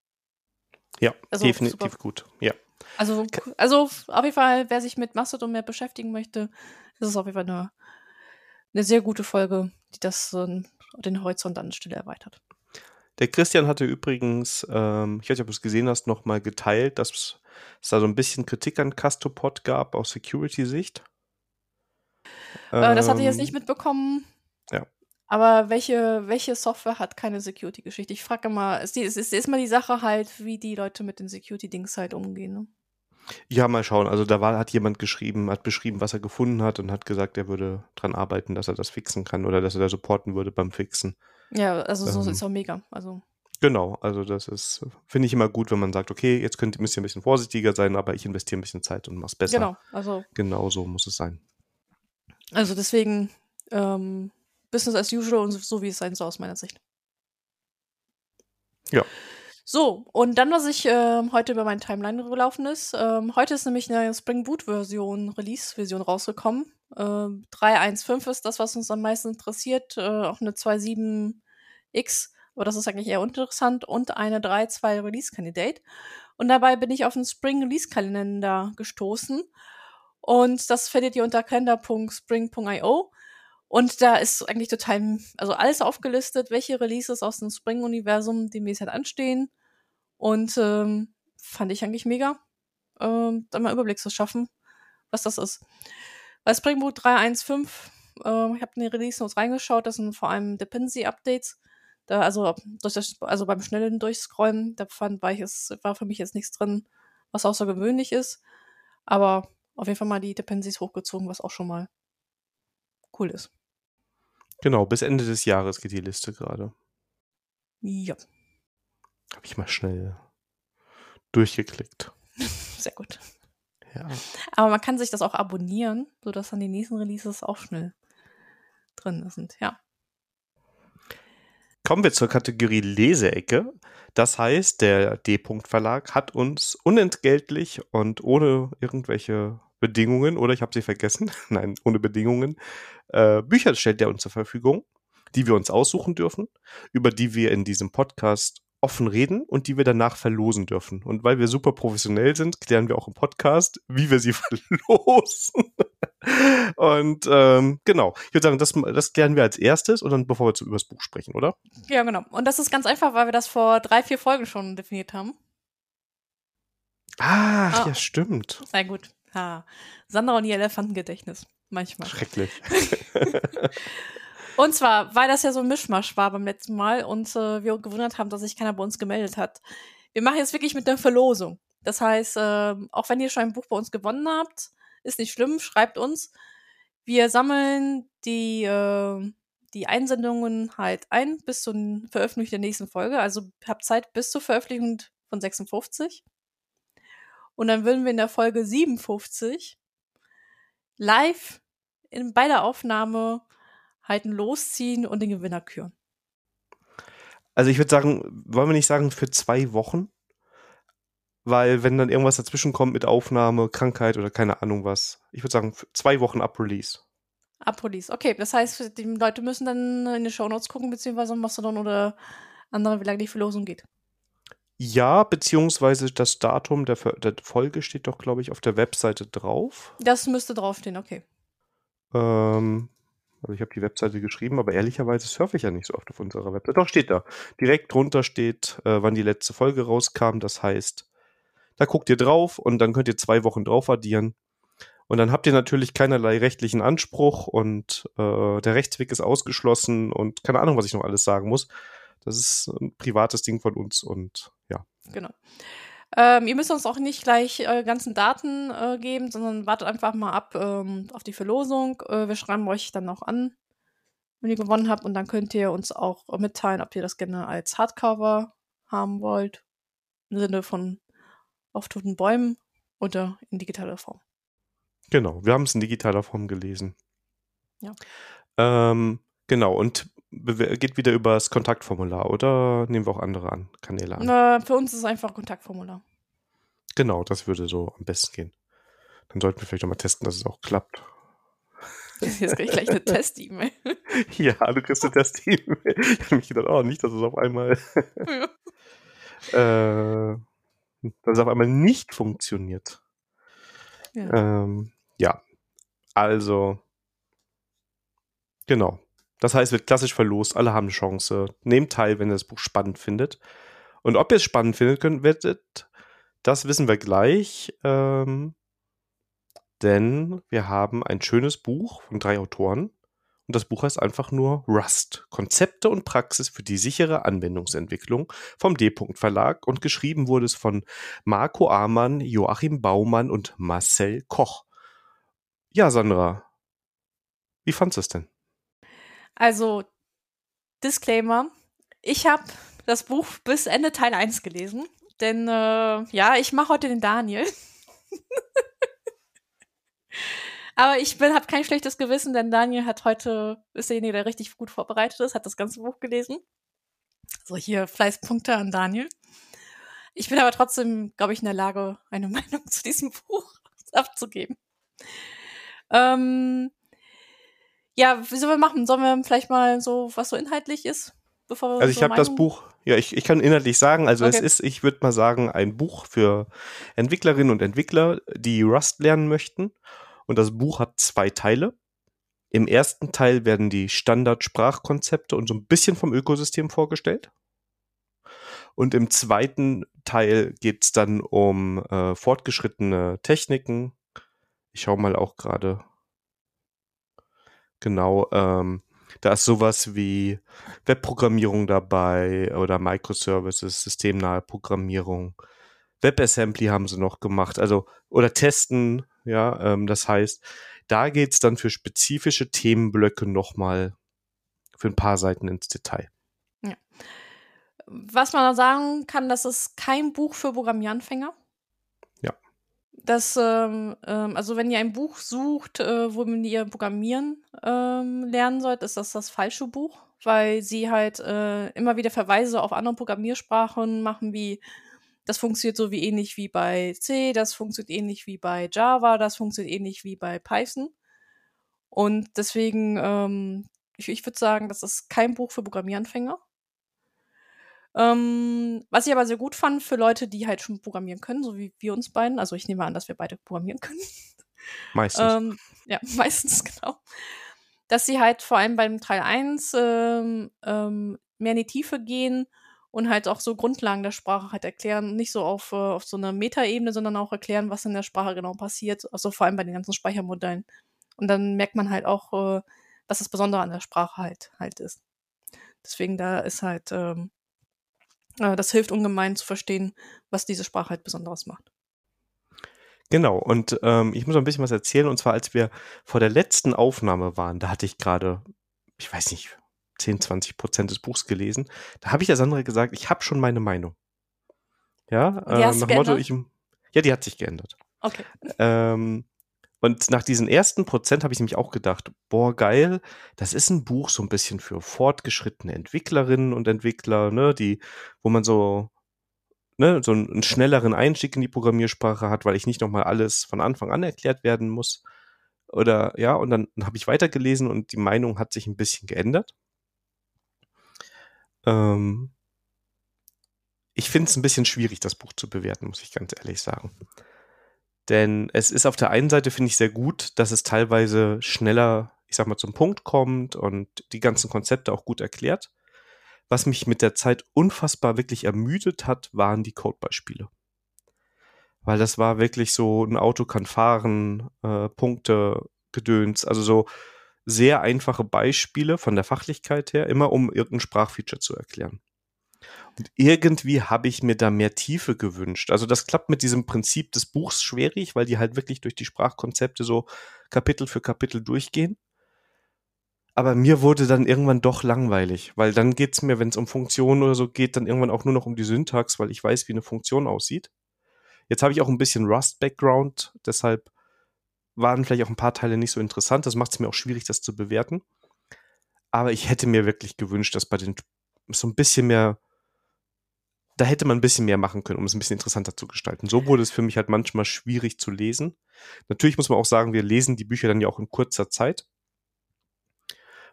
S1: Ja, also definitiv gut. Ja.
S2: Also, also auf jeden Fall, wer sich mit Mastodon mehr beschäftigen möchte, ist es auf jeden Fall eine, eine sehr gute Folge, die das äh, den Horizont an der Stelle erweitert.
S1: Der Christian hatte übrigens, ähm, ich weiß nicht, ob du es gesehen hast, nochmal geteilt, dass es da so ein bisschen Kritik an Castopod gab aus Security-Sicht.
S2: Äh, das hatte ich jetzt nicht ähm, mitbekommen.
S1: Ja.
S2: Aber welche, welche Software hat keine Security-Geschichte? Ich frage immer, es ist, ist, ist immer die Sache halt, wie die Leute mit den Security-Dings halt umgehen. Ne?
S1: Ja, mal schauen. Also da war, hat jemand geschrieben, hat beschrieben, was er gefunden hat und hat gesagt, er würde dran arbeiten, dass er das fixen kann oder dass er da supporten würde beim Fixen.
S2: Ja, also so ähm, ist auch mega. Also.
S1: Genau, also das ist, finde ich immer gut, wenn man sagt, okay, jetzt könnt, müsst ihr ein bisschen vorsichtiger sein, aber ich investiere ein bisschen Zeit und mach's besser.
S2: Genau, also.
S1: Genau so muss es sein.
S2: Also deswegen, ähm, Business as usual und so wie es sein soll aus meiner Sicht.
S1: Ja.
S2: So, und dann, was ich äh, heute über meine Timeline gelaufen ist. Ähm, heute ist nämlich eine Spring Boot-Version, Release-Version rausgekommen. Äh, 3.1.5 ist das, was uns am meisten interessiert. Äh, auch eine 2.7x, aber das ist eigentlich eher interessant. Und eine 3.2 Release-Candidate. Und dabei bin ich auf den Spring Release-Kalender gestoßen. Und das findet ihr unter kalender.spring.io. Und da ist eigentlich total, also alles aufgelistet, welche Releases aus dem Spring-Universum demnächst halt anstehen. Und ähm, fand ich eigentlich mega, ähm, da mal Überblick zu schaffen, was das ist. Bei Spring Boot 3.1.5, äh, ich habe in die Release Notes reingeschaut, das sind vor allem Dependency-Updates. Da, also, durch das, also beim schnellen Durchscrollen, da fand, war, ich es, war für mich jetzt nichts drin, was außergewöhnlich ist. Aber auf jeden Fall mal die Dependencies hochgezogen, was auch schon mal cool ist.
S1: Genau, bis Ende des Jahres geht die Liste gerade.
S2: Ja.
S1: Habe ich mal schnell durchgeklickt.
S2: Sehr gut.
S1: Ja.
S2: Aber man kann sich das auch abonnieren, sodass dann die nächsten Releases auch schnell drin sind, ja.
S1: Kommen wir zur Kategorie Leseecke. Das heißt, der D-Punkt-Verlag hat uns unentgeltlich und ohne irgendwelche Bedingungen, oder ich habe sie vergessen, nein, ohne Bedingungen, äh, Bücher stellt er uns zur Verfügung, die wir uns aussuchen dürfen, über die wir in diesem Podcast offen reden und die wir danach verlosen dürfen. Und weil wir super professionell sind, klären wir auch im Podcast, wie wir sie verlosen. und ähm, genau, ich würde sagen, das, das klären wir als erstes und dann bevor wir zu über das Buch sprechen, oder?
S2: Ja, genau. Und das ist ganz einfach, weil wir das vor drei, vier Folgen schon definiert haben.
S1: Ach, oh. ja, stimmt.
S2: Sehr gut. Ha. Sandra und ihr Elefantengedächtnis. Manchmal.
S1: Schrecklich.
S2: und zwar, weil das ja so ein Mischmasch war beim letzten Mal und äh, wir gewundert haben, dass sich keiner bei uns gemeldet hat. Wir machen jetzt wirklich mit einer Verlosung. Das heißt, äh, auch wenn ihr schon ein Buch bei uns gewonnen habt, ist nicht schlimm, schreibt uns. Wir sammeln die, äh, die Einsendungen halt ein bis zur Veröffentlichung der nächsten Folge. Also habt Zeit bis zur Veröffentlichung von 56. Und dann würden wir in der Folge 57 live in, bei der Aufnahme halt losziehen und den Gewinner küren.
S1: Also ich würde sagen, wollen wir nicht sagen für zwei Wochen? Weil wenn dann irgendwas dazwischen kommt mit Aufnahme, Krankheit oder keine Ahnung was. Ich würde sagen, zwei Wochen ab Release.
S2: Ab Release, okay. Das heißt, die Leute müssen dann in die Shownotes gucken, beziehungsweise Mastodon oder andere, wie lange die Verlosung geht.
S1: Ja, beziehungsweise das Datum der, der Folge steht doch, glaube ich, auf der Webseite drauf.
S2: Das müsste draufstehen, okay.
S1: Ähm, also ich habe die Webseite geschrieben, aber ehrlicherweise surfe ich ja nicht so oft auf unserer Webseite. Doch, steht da. Direkt drunter steht, äh, wann die letzte Folge rauskam. Das heißt, da guckt ihr drauf und dann könnt ihr zwei Wochen drauf addieren. Und dann habt ihr natürlich keinerlei rechtlichen Anspruch und äh, der Rechtsweg ist ausgeschlossen und keine Ahnung, was ich noch alles sagen muss. Das ist ein privates Ding von uns und ja.
S2: Genau. Ähm, ihr müsst uns auch nicht gleich eure ganzen Daten äh, geben, sondern wartet einfach mal ab ähm, auf die Verlosung. Äh, wir schreiben euch dann noch an, wenn ihr gewonnen habt. Und dann könnt ihr uns auch mitteilen, ob ihr das gerne als Hardcover haben wollt. Im Sinne von auf toten Bäumen oder in digitaler Form.
S1: Genau, wir haben es in digitaler Form gelesen.
S2: Ja.
S1: Ähm, genau, und geht wieder über das Kontaktformular oder nehmen wir auch andere an, Kanäle an?
S2: Na, für uns ist es einfach Kontaktformular.
S1: Genau, das würde so am besten gehen. Dann sollten wir vielleicht nochmal testen, dass es auch klappt.
S2: Jetzt kriege ich gleich eine Test-E-Mail.
S1: ja, du kriegst eine Test-E-Mail. Ich habe mich gedacht, oh, nicht, dass es auf einmal. ja. äh, dass es auf einmal nicht funktioniert. Ja. Ähm, ja. Also. Genau. Das heißt, wird klassisch verlost, alle haben eine Chance. Nehmt teil, wenn ihr das Buch spannend findet. Und ob ihr es spannend findet könnt, werdet, das wissen wir gleich. Ähm, denn wir haben ein schönes Buch von drei Autoren. Und das Buch heißt einfach nur Rust. Konzepte und Praxis für die sichere Anwendungsentwicklung vom D-Punkt Verlag. Und geschrieben wurde es von Marco Amann, Joachim Baumann und Marcel Koch. Ja, Sandra, wie fandest du es denn?
S2: Also, Disclaimer. Ich habe das Buch bis Ende Teil 1 gelesen. Denn, äh, ja, ich mache heute den Daniel. Aber ich habe kein schlechtes Gewissen, denn Daniel hat heute, ist derjenige, der richtig gut vorbereitet ist, hat das ganze Buch gelesen. So, hier Fleißpunkte an Daniel. Ich bin aber trotzdem, glaube ich, in der Lage, eine Meinung zu diesem Buch abzugeben. Ähm, ja, wie sollen wir machen? Sollen wir vielleicht mal so, was so inhaltlich ist?
S1: Bevor wir also ich habe das Buch, ja, ich, ich kann inhaltlich sagen, also okay. es ist, ich würde mal sagen, ein Buch für Entwicklerinnen und Entwickler, die Rust lernen möchten. Und das Buch hat zwei Teile. Im ersten Teil werden die Standardsprachkonzepte und so ein bisschen vom Ökosystem vorgestellt. Und im zweiten Teil geht es dann um äh, fortgeschrittene Techniken. Ich schaue mal auch gerade, Genau, ähm, da ist sowas wie Webprogrammierung dabei oder Microservices, systemnahe Programmierung. WebAssembly haben sie noch gemacht, also oder testen, ja, ähm, das heißt, da geht's dann für spezifische Themenblöcke nochmal für ein paar Seiten ins Detail.
S2: Ja. Was man sagen kann, das ist kein Buch für Programmieranfänger dass, ähm, ähm, also wenn ihr ein Buch sucht, äh, womit ihr Programmieren ähm, lernen sollt, ist das das falsche Buch, weil sie halt äh, immer wieder Verweise auf andere Programmiersprachen machen, wie das funktioniert so wie ähnlich wie bei C, das funktioniert ähnlich wie bei Java, das funktioniert ähnlich wie bei Python. Und deswegen, ähm, ich, ich würde sagen, das ist kein Buch für Programmieranfänger. Ähm, was ich aber sehr gut fand für Leute, die halt schon programmieren können, so wie wir uns beiden. Also ich nehme an, dass wir beide programmieren können.
S1: Meistens.
S2: ähm, ja, meistens, genau. Dass sie halt vor allem beim Teil 1 ähm, ähm, mehr in die Tiefe gehen und halt auch so Grundlagen der Sprache halt erklären, nicht so auf, äh, auf so einer Metaebene, sondern auch erklären, was in der Sprache genau passiert, also vor allem bei den ganzen Speichermodellen. Und dann merkt man halt auch, äh, was das Besondere an der Sprache halt halt ist. Deswegen da ist halt, ähm, äh, das hilft ungemein zu verstehen, was diese Sprache halt Besonderes macht.
S1: Genau, und ähm, ich muss noch ein bisschen was erzählen, und zwar als wir vor der letzten Aufnahme waren, da hatte ich gerade, ich weiß nicht, 10, 20 Prozent des Buchs gelesen. Da habe ich der Sandra gesagt, ich habe schon meine Meinung. Ja, äh, nach Motto, ich, ja, die hat sich geändert.
S2: Okay.
S1: Ähm, und nach diesen ersten Prozent habe ich nämlich auch gedacht, boah, geil, das ist ein Buch so ein bisschen für fortgeschrittene Entwicklerinnen und Entwickler, ne, die, wo man so, ne, so einen, schnelleren Einstieg in die Programmiersprache hat, weil ich nicht nochmal alles von Anfang an erklärt werden muss. Oder ja, und dann habe ich weitergelesen und die Meinung hat sich ein bisschen geändert. Ähm, ich finde es ein bisschen schwierig, das Buch zu bewerten, muss ich ganz ehrlich sagen. Denn es ist auf der einen Seite, finde ich, sehr gut, dass es teilweise schneller, ich sag mal, zum Punkt kommt und die ganzen Konzepte auch gut erklärt. Was mich mit der Zeit unfassbar wirklich ermüdet hat, waren die Codebeispiele. Weil das war wirklich so, ein Auto kann fahren, äh, Punkte, Gedöns, also so sehr einfache Beispiele von der Fachlichkeit her, immer um irgendein Sprachfeature zu erklären. Irgendwie habe ich mir da mehr Tiefe gewünscht. Also das klappt mit diesem Prinzip des Buchs schwierig, weil die halt wirklich durch die Sprachkonzepte so Kapitel für Kapitel durchgehen. Aber mir wurde dann irgendwann doch langweilig, weil dann geht es mir, wenn es um Funktionen oder so geht, dann irgendwann auch nur noch um die Syntax, weil ich weiß, wie eine Funktion aussieht. Jetzt habe ich auch ein bisschen Rust-Background, deshalb waren vielleicht auch ein paar Teile nicht so interessant. Das macht es mir auch schwierig, das zu bewerten. Aber ich hätte mir wirklich gewünscht, dass bei den so ein bisschen mehr, da hätte man ein bisschen mehr machen können, um es ein bisschen interessanter zu gestalten. So wurde es für mich halt manchmal schwierig zu lesen. Natürlich muss man auch sagen, wir lesen die Bücher dann ja auch in kurzer Zeit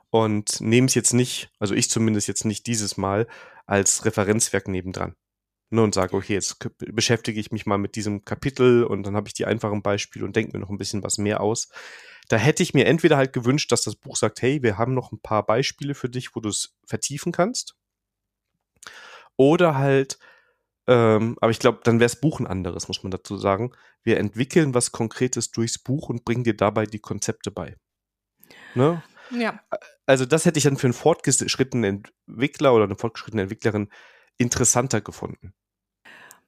S1: und nehmen es jetzt nicht, also ich zumindest jetzt nicht dieses Mal, als Referenzwerk nebendran ne, und sage, okay, jetzt beschäftige ich mich mal mit diesem Kapitel und dann habe ich die einfachen Beispiele und denke mir noch ein bisschen was mehr aus. Da hätte ich mir entweder halt gewünscht, dass das Buch sagt, hey, wir haben noch ein paar Beispiele für dich, wo du es vertiefen kannst. Oder halt, ähm, aber ich glaube, dann wäre das Buch ein anderes, muss man dazu sagen. Wir entwickeln was Konkretes durchs Buch und bringen dir dabei die Konzepte bei. Ne?
S2: Ja.
S1: Also das hätte ich dann für einen fortgeschrittenen Entwickler oder eine fortgeschrittene Entwicklerin interessanter gefunden?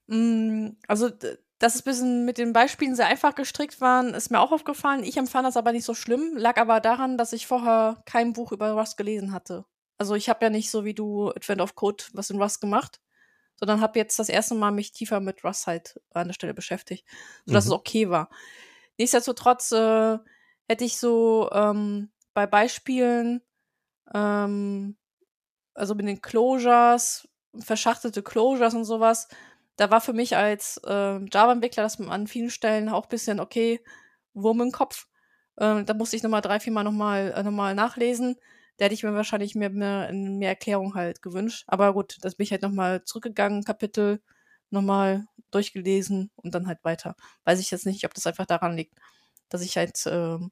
S2: Mm, also, dass es ein bisschen mit den Beispielen sehr einfach gestrickt waren, ist mir auch aufgefallen. Ich empfand das aber nicht so schlimm, lag aber daran, dass ich vorher kein Buch über Rust gelesen hatte. Also ich habe ja nicht so wie du Advent of Code was in Rust gemacht, sondern habe jetzt das erste Mal mich tiefer mit Rust halt an der Stelle beschäftigt, sodass mhm. es okay war. Nichtsdestotrotz äh, hätte ich so ähm, bei Beispielen, ähm, also mit den Closures, verschachtelte Closures und sowas. Da war für mich als äh, Java-Entwickler das an vielen Stellen auch ein bisschen, okay, Wurm im Kopf. Äh, da musste ich nochmal drei, vier Mal nochmal äh, noch nachlesen. Da hätte ich mir wahrscheinlich mehr, mehr, mehr Erklärung halt gewünscht. Aber gut, das bin ich halt nochmal zurückgegangen, Kapitel nochmal durchgelesen und dann halt weiter. Weiß ich jetzt nicht, ob das einfach daran liegt, dass ich halt ähm,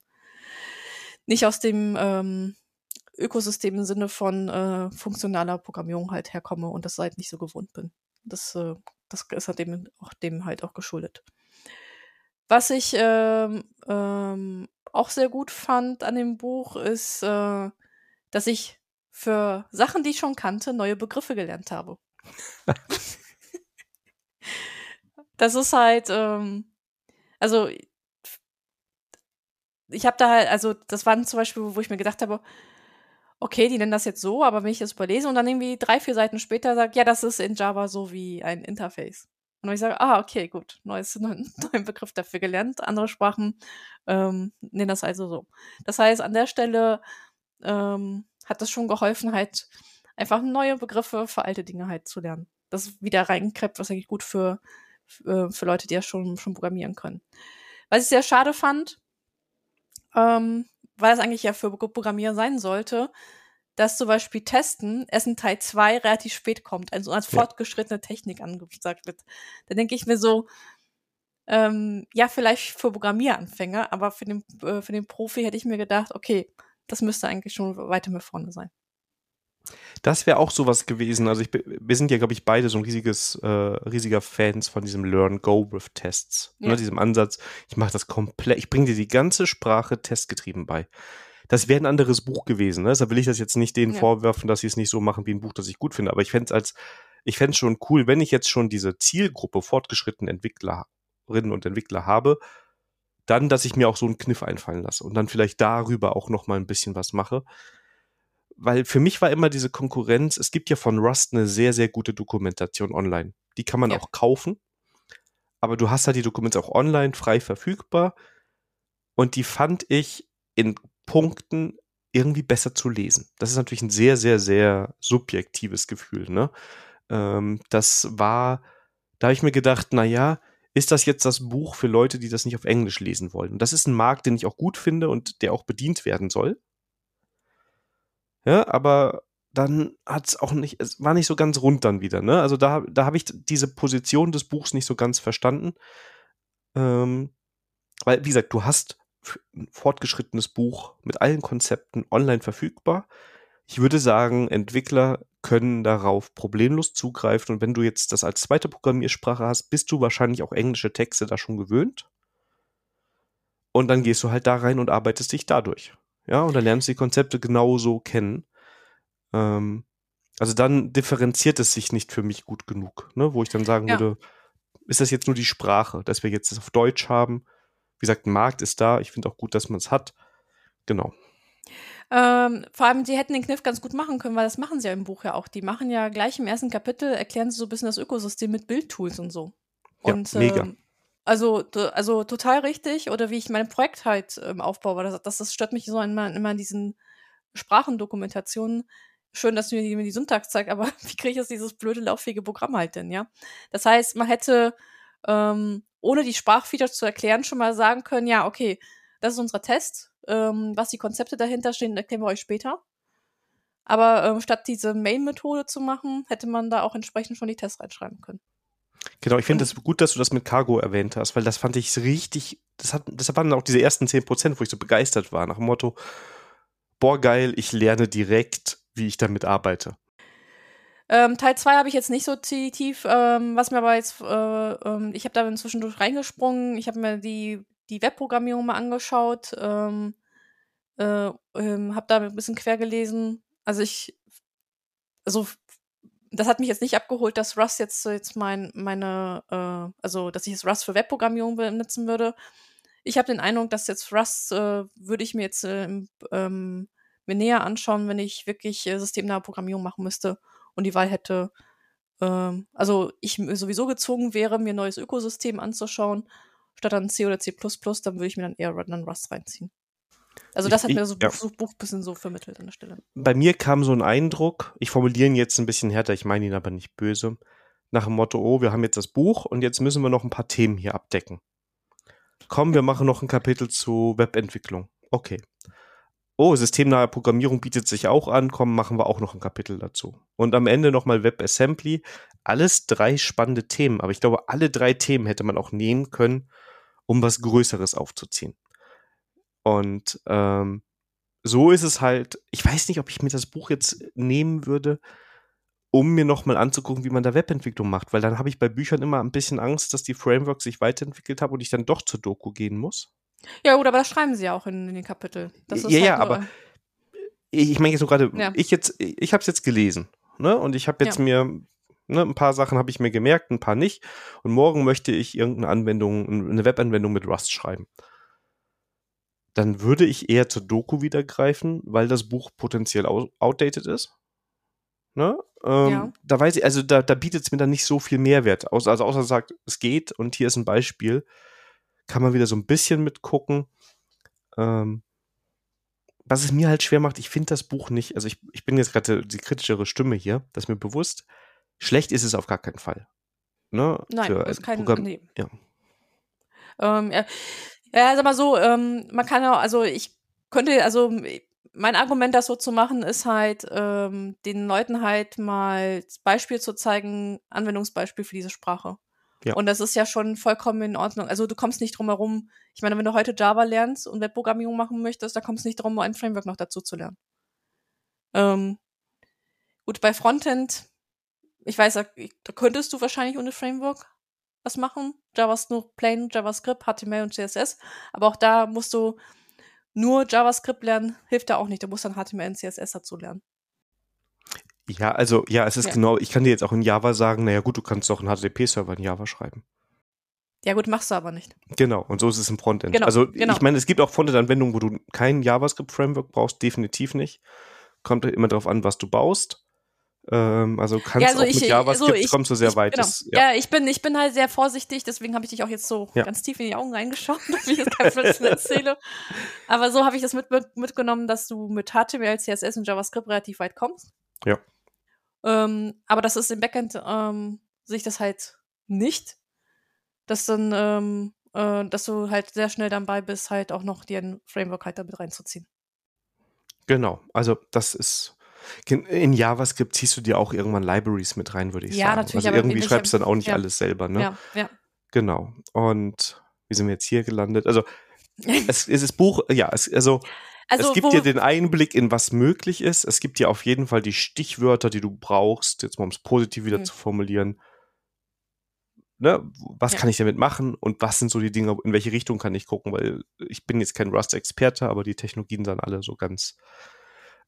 S2: nicht aus dem ähm, Ökosystem im Sinne von äh, funktionaler Programmierung halt herkomme und das halt nicht so gewohnt bin. Das, äh, das ist halt dem, auch, dem halt auch geschuldet. Was ich ähm, ähm, auch sehr gut fand an dem Buch ist, äh, dass ich für Sachen, die ich schon kannte, neue Begriffe gelernt habe. das ist halt, ähm, also ich habe da halt, also das waren zum Beispiel, wo ich mir gedacht habe, okay, die nennen das jetzt so, aber wenn ich das überlese und dann irgendwie drei, vier Seiten später sagt, ja, das ist in Java so wie ein Interface. Und ich sage, ah, okay, gut, neues, neuen, neuen Begriff dafür gelernt. Andere Sprachen ähm, nennen das also so. Das heißt, an der Stelle ähm, hat das schon geholfen, halt einfach neue Begriffe für alte Dinge halt zu lernen. Das wieder reinkrept, was eigentlich gut für, für, für Leute, die ja schon, schon programmieren können. Was ich sehr schade fand, ähm, weil es eigentlich ja für Programmierer sein sollte, dass zum Beispiel Testen erst in Teil 2 relativ spät kommt, also als fortgeschrittene Technik angesagt wird. Da denke ich mir so, ähm, ja, vielleicht für Programmieranfänger, aber für den, äh, für den Profi hätte ich mir gedacht, okay, das müsste eigentlich schon weiter mit vorne sein.
S1: Das wäre auch sowas gewesen. Also ich, wir sind ja, glaube ich, beide so ein riesiges, äh, riesiger Fans von diesem Learn Go with Tests. Ne, ja. Ne, diesem Ansatz, ich mache das komplett, ich bringe dir die ganze Sprache testgetrieben bei. Das wäre ein anderes Buch gewesen. Ne? Deshalb will ich das jetzt nicht denen ja. vorwerfen, dass sie es nicht so machen wie ein Buch, das ich gut finde. Aber ich fände es als, ich fände schon cool, wenn ich jetzt schon diese Zielgruppe fortgeschrittenen Entwicklerinnen und Entwickler habe, dann, dass ich mir auch so einen Kniff einfallen lasse und dann vielleicht darüber auch noch mal ein bisschen was mache weil für mich war immer diese Konkurrenz, es gibt ja von Rust eine sehr, sehr gute Dokumentation online. Die kann man ja. auch kaufen, aber du hast halt die Dokumente auch online frei verfügbar und die fand ich in Punkten irgendwie besser zu lesen. Das ist natürlich ein sehr, sehr, sehr subjektives Gefühl. Ne? Ähm, das war, da habe ich mir gedacht, na ja, ist das jetzt das Buch für Leute, die das nicht auf Englisch lesen wollen? Und das ist ein Markt, den ich auch gut finde und der auch bedient werden soll. Ja, aber dann hat es auch nicht, es war nicht so ganz rund dann wieder, ne? Also da, da habe ich diese Position des Buchs nicht so ganz verstanden. Ähm, weil, wie gesagt, du hast ein fortgeschrittenes Buch mit allen Konzepten online verfügbar. Ich würde sagen, Entwickler können darauf problemlos zugreifen und wenn du jetzt das als zweite Programmiersprache hast, bist du wahrscheinlich auch englische Texte da schon gewöhnt. Und dann gehst du halt da rein und arbeitest dich dadurch. Ja, und dann lernst du die Konzepte genauso kennen. Ähm, also dann differenziert es sich nicht für mich gut genug, ne? wo ich dann sagen ja. würde, ist das jetzt nur die Sprache, dass wir jetzt das auf Deutsch haben? Wie gesagt, ein Markt ist da. Ich finde auch gut, dass man es hat. Genau.
S2: Ähm, vor allem, sie hätten den Kniff ganz gut machen können, weil das machen sie ja im Buch ja auch. Die machen ja gleich im ersten Kapitel, erklären sie so ein bisschen das Ökosystem mit Bildtools und so. Und, ja, mega. Ähm, also, also total richtig. Oder wie ich mein Projekt halt ähm, aufbaue, das, das, das stört mich so immer, immer in diesen Sprachendokumentationen. Schön, dass du mir die, die Syntax zeigst, aber wie kriege ich jetzt dieses blöde lauffähige Programm halt denn, ja? Das heißt, man hätte, ähm, ohne die Sprachfeatures zu erklären, schon mal sagen können, ja, okay, das ist unser Test. Ähm, was die Konzepte dahinter stehen, erklären wir euch später. Aber ähm, statt diese Main-Methode zu machen, hätte man da auch entsprechend schon die Tests reinschreiben können.
S1: Genau, ich finde es das gut, dass du das mit Cargo erwähnt hast, weil das fand ich richtig, das hat, deshalb waren auch diese ersten 10 Prozent, wo ich so begeistert war, nach dem Motto, boah, geil, ich lerne direkt, wie ich damit arbeite.
S2: Ähm, Teil 2 habe ich jetzt nicht so tief, ähm, was mir aber jetzt, äh, ähm, ich habe da inzwischen durch reingesprungen, ich habe mir die, die Webprogrammierung mal angeschaut, ähm, äh, ähm, habe da ein bisschen quer gelesen. Also ich, also das hat mich jetzt nicht abgeholt, dass Rust jetzt, jetzt mein, meine, äh, also dass ich jetzt Rust für Webprogrammierung benutzen würde. Ich habe den Eindruck, dass jetzt Rust äh, würde ich mir jetzt äh, ähm, mir näher anschauen, wenn ich wirklich äh, systemnahe Programmierung machen müsste und die Wahl hätte. Ähm, also ich sowieso gezwungen wäre, mir neues Ökosystem anzuschauen, statt dann C oder C++, dann würde ich mir dann eher dann Rust reinziehen. Also das hat ich, mir so ja. Buch, Buch ein bisschen so vermittelt an der Stelle.
S1: Bei mir kam so ein Eindruck, ich formuliere ihn jetzt ein bisschen härter, ich meine ihn aber nicht böse, nach dem Motto, oh, wir haben jetzt das Buch und jetzt müssen wir noch ein paar Themen hier abdecken. Komm, wir machen noch ein Kapitel zu Webentwicklung. Okay. Oh, systemnahe Programmierung bietet sich auch an. Komm, machen wir auch noch ein Kapitel dazu. Und am Ende nochmal WebAssembly. Alles drei spannende Themen. Aber ich glaube, alle drei Themen hätte man auch nehmen können, um was Größeres aufzuziehen. Und ähm, so ist es halt, ich weiß nicht, ob ich mir das Buch jetzt nehmen würde, um mir nochmal anzugucken, wie man da Webentwicklung macht, weil dann habe ich bei Büchern immer ein bisschen Angst, dass die Frameworks sich weiterentwickelt haben und ich dann doch zur Doku gehen muss.
S2: Ja, gut, aber das schreiben sie ja auch in, in den Kapiteln.
S1: ja, halt ja, aber ich, ich meine jetzt so gerade, ja. ich jetzt, ich habe es jetzt gelesen, ne? Und ich habe jetzt ja. mir Ne, ein paar Sachen habe ich mir gemerkt, ein paar nicht. Und morgen möchte ich irgendeine Anwendung, eine Webanwendung mit Rust schreiben dann würde ich eher zur Doku wieder greifen, weil das Buch potenziell outdated ist. Ne? Ähm, ja. Da weiß ich, also da, da bietet es mir dann nicht so viel Mehrwert. Also, also außer sagt, es geht und hier ist ein Beispiel, kann man wieder so ein bisschen mitgucken. Ähm, was es mir halt schwer macht, ich finde das Buch nicht, also ich, ich bin jetzt gerade die kritischere Stimme hier, das ist mir bewusst. Schlecht ist es auf gar keinen Fall. Ne?
S2: Nein, Für, ist kein Programm, nee. ja. Ähm, ja. Ja, sag mal so, ähm, man kann ja, also ich könnte, also mein Argument, das so zu machen, ist halt, ähm, den Leuten halt mal Beispiel zu zeigen, Anwendungsbeispiel für diese Sprache. Ja. Und das ist ja schon vollkommen in Ordnung. Also du kommst nicht drum herum. Ich meine, wenn du heute Java lernst und Webprogrammierung machen möchtest, da kommst du nicht drum, ein Framework noch dazu zu lernen. Ähm, gut, bei Frontend, ich weiß, da, da könntest du wahrscheinlich ohne Framework was machen. Java ist nur plain JavaScript, HTML und CSS. Aber auch da musst du nur JavaScript lernen, hilft da auch nicht. Du musst dann HTML und CSS dazu lernen.
S1: Ja, also ja, es ist ja. genau, ich kann dir jetzt auch in Java sagen, naja gut, du kannst doch einen HTTP-Server in Java schreiben.
S2: Ja gut, machst du aber nicht.
S1: Genau, und so ist es im Frontend. Genau, also genau. ich meine, es gibt auch Frontend-Anwendungen, wo du kein JavaScript-Framework brauchst, definitiv nicht. Kommt immer darauf an, was du baust. Ähm, also kannst ja, also auch ich, mit JavaScript ich, kommst du sehr
S2: ich,
S1: weit.
S2: Genau. Das, ja. ja. ich bin, ich bin halt sehr vorsichtig, deswegen habe ich dich auch jetzt so ja. ganz tief in die Augen reingeschaut, dass ich jetzt kein Blödsinn erzähle. Aber so habe ich das mit, mitgenommen, dass du mit HTML, CSS und JavaScript relativ weit kommst.
S1: Ja.
S2: Ähm, aber das ist im Backend, ähm, sehe ich das halt nicht. Dass dann, ähm, äh, dass du halt sehr schnell dabei bist, halt auch noch dir ein Framework halt damit reinzuziehen.
S1: Genau, also das ist in JavaScript ziehst du dir auch irgendwann Libraries mit rein, würde ich
S2: ja,
S1: sagen.
S2: Natürlich,
S1: also irgendwie schreibst du dann auch nicht
S2: ja.
S1: alles selber, ne?
S2: Ja, ja.
S1: Genau. Und wie sind wir jetzt hier gelandet? Also es, ist Buch, ja, es, also also, es gibt dir den Einblick in was möglich ist. Es gibt dir auf jeden Fall die Stichwörter, die du brauchst, jetzt mal um es positiv wieder mhm. zu formulieren. Ne, was ja. kann ich damit machen und was sind so die Dinge, in welche Richtung kann ich gucken, weil ich bin jetzt kein Rust-Experte, aber die Technologien sahen alle so ganz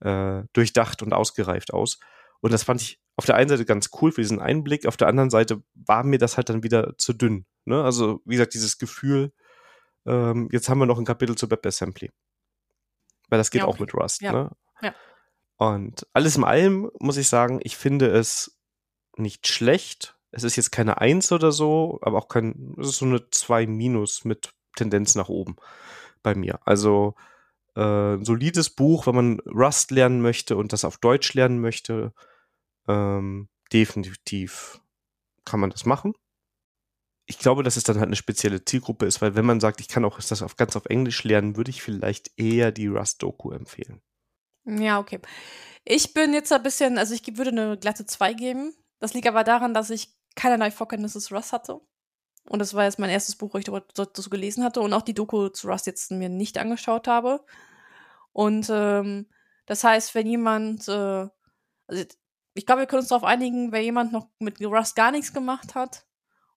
S1: äh, durchdacht und ausgereift aus. Und das fand ich auf der einen Seite ganz cool für diesen Einblick, auf der anderen Seite war mir das halt dann wieder zu dünn. Ne? Also, wie gesagt, dieses Gefühl, ähm, jetzt haben wir noch ein Kapitel zu WebAssembly. Weil das geht ja, okay. auch mit Rust. Ja. Ne?
S2: ja.
S1: Und alles in allem muss ich sagen, ich finde es nicht schlecht. Es ist jetzt keine Eins oder so, aber auch kein, es ist so eine 2 minus mit Tendenz nach oben bei mir. Also äh, solides Buch, wenn man Rust lernen möchte und das auf Deutsch lernen möchte. Ähm, definitiv kann man das machen ich glaube, dass es dann halt eine spezielle Zielgruppe ist, weil wenn man sagt, ich kann auch das auf, ganz auf Englisch lernen, würde ich vielleicht eher die Rust-Doku empfehlen.
S2: Ja, okay. Ich bin jetzt ein bisschen, also ich würde eine glatte 2 geben. Das liegt aber daran, dass ich keinerlei Vorkenntnisse zu Rust hatte. Und das war jetzt mein erstes Buch, wo ich dazu gelesen hatte und auch die Doku zu Rust jetzt mir nicht angeschaut habe. Und ähm, das heißt, wenn jemand, äh, also ich glaube, wir können uns darauf einigen, wer jemand noch mit Rust gar nichts gemacht hat,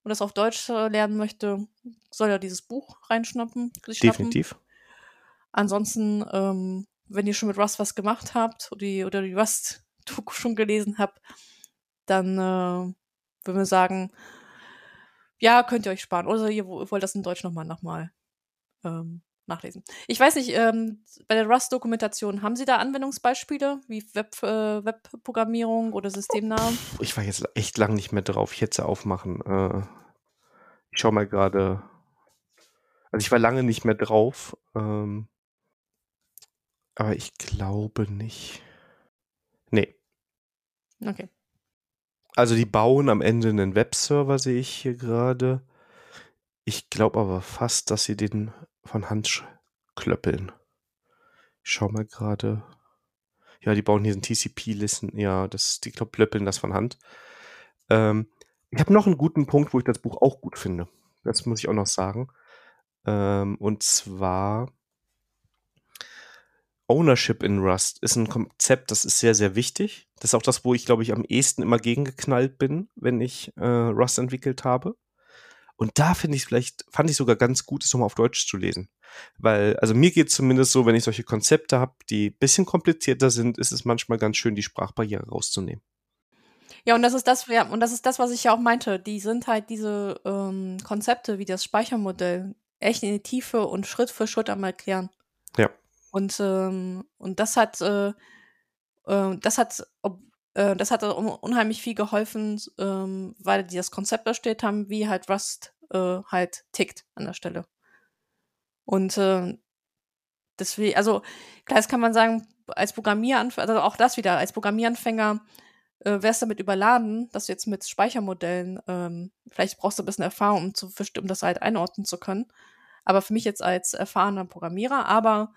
S2: und das auf Deutsch äh, lernen möchte, soll er dieses Buch reinschnappen.
S1: Definitiv.
S2: Ansonsten, ähm, wenn ihr schon mit Rust was gemacht habt oder die, oder die Rust-Doku schon gelesen habt, dann äh, würden wir sagen, ja, könnt ihr euch sparen. Oder ihr wollt das in Deutsch nochmal nochmal ähm, nachlesen. Ich weiß nicht, ähm, bei der Rust-Dokumentation haben Sie da Anwendungsbeispiele wie Web, äh, Webprogrammierung oder Systemnamen?
S1: Ich war jetzt echt lang nicht mehr drauf. Ich hätte sie aufmachen. Äh, ich schaue mal gerade. Also ich war lange nicht mehr drauf. Ähm, aber ich glaube nicht. Nee.
S2: Okay.
S1: Also die bauen am Ende einen Webserver, sehe ich hier gerade. Ich glaube aber fast, dass sie den von Hand klöppeln. Ich schau mal gerade. Ja, die bauen hier einen TCP-Listen. Ja, das, die klöppeln das von Hand. Ähm, ich habe noch einen guten Punkt, wo ich das Buch auch gut finde. Das muss ich auch noch sagen. Ähm, und zwar Ownership in Rust ist ein Konzept, das ist sehr, sehr wichtig. Das ist auch das, wo ich, glaube ich, am ehesten immer gegengeknallt bin, wenn ich äh, Rust entwickelt habe. Und da finde ich vielleicht, fand ich sogar ganz gut, es nochmal auf Deutsch zu lesen. Weil, also mir geht es zumindest so, wenn ich solche Konzepte habe, die ein bisschen komplizierter sind, ist es manchmal ganz schön, die Sprachbarriere rauszunehmen.
S2: Ja, und das ist das, ja, und das ist das, was ich ja auch meinte. Die sind halt diese ähm, Konzepte wie das Speichermodell echt in die Tiefe und Schritt für Schritt einmal erklären.
S1: Ja.
S2: Und, ähm, und das hat, äh, äh, das hat, ob, äh, das hat unheimlich viel geholfen, ähm, weil die das Konzept erstellt haben, wie halt Rust äh, halt tickt an der Stelle. Und äh, deswegen, also klar, das kann man sagen, als Programmieranfänger, also auch das wieder, als Programmieranfänger äh, wärst damit überladen, dass du jetzt mit Speichermodellen, ähm, vielleicht brauchst du ein bisschen Erfahrung, um, zu, um das halt einordnen zu können. Aber für mich jetzt als erfahrener Programmierer, aber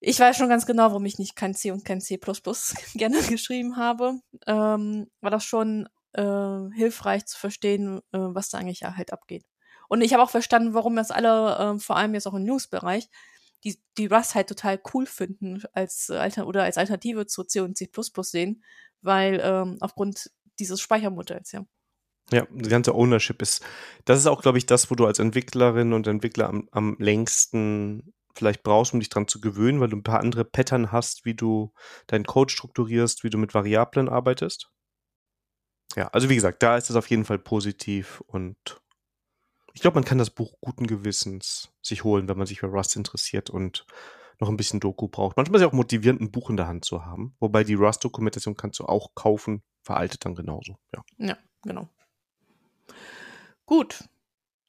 S2: ich weiß schon ganz genau, warum ich nicht kein C und kein C gerne geschrieben habe. Ähm, war das schon äh, hilfreich zu verstehen, äh, was da eigentlich halt abgeht. Und ich habe auch verstanden, warum das alle, äh, vor allem jetzt auch im News-Bereich, die, die Rust halt total cool finden als Alter oder als Alternative zu C und C sehen, weil ähm, aufgrund dieses Speichermodells, ja.
S1: Ja, die ganze Ownership ist, das ist auch, glaube ich, das, wo du als Entwicklerin und Entwickler am, am längsten vielleicht brauchst, um dich dran zu gewöhnen, weil du ein paar andere Pattern hast, wie du deinen Code strukturierst, wie du mit Variablen arbeitest. Ja, also wie gesagt, da ist es auf jeden Fall positiv und ich glaube, man kann das Buch guten Gewissens sich holen, wenn man sich für Rust interessiert und noch ein bisschen Doku braucht. Manchmal ist es auch motivierend, ein Buch in der Hand zu haben. Wobei die Rust-Dokumentation kannst du auch kaufen, veraltet dann genauso. Ja,
S2: ja genau. Gut.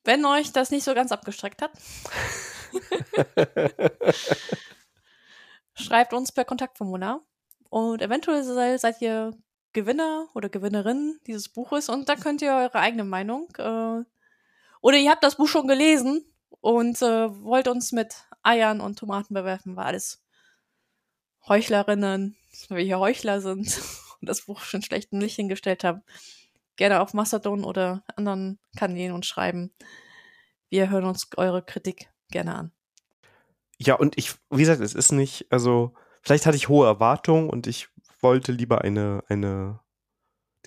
S2: Wenn euch das nicht so ganz abgestreckt hat, schreibt uns per Kontaktformular. Und eventuell seid ihr Gewinner oder Gewinnerin dieses Buches und dann könnt ihr eure eigene Meinung äh, oder ihr habt das Buch schon gelesen und äh, wollt uns mit Eiern und Tomaten bewerfen, weil alles Heuchlerinnen, wir hier Heuchler sind und das Buch schon schlecht in Licht hingestellt haben. Gerne auf Mastodon oder anderen Kanälen und schreiben. Wir hören uns eure Kritik gerne an.
S1: Ja, und ich, wie gesagt, es ist nicht, also vielleicht hatte ich hohe Erwartungen und ich wollte lieber eine, eine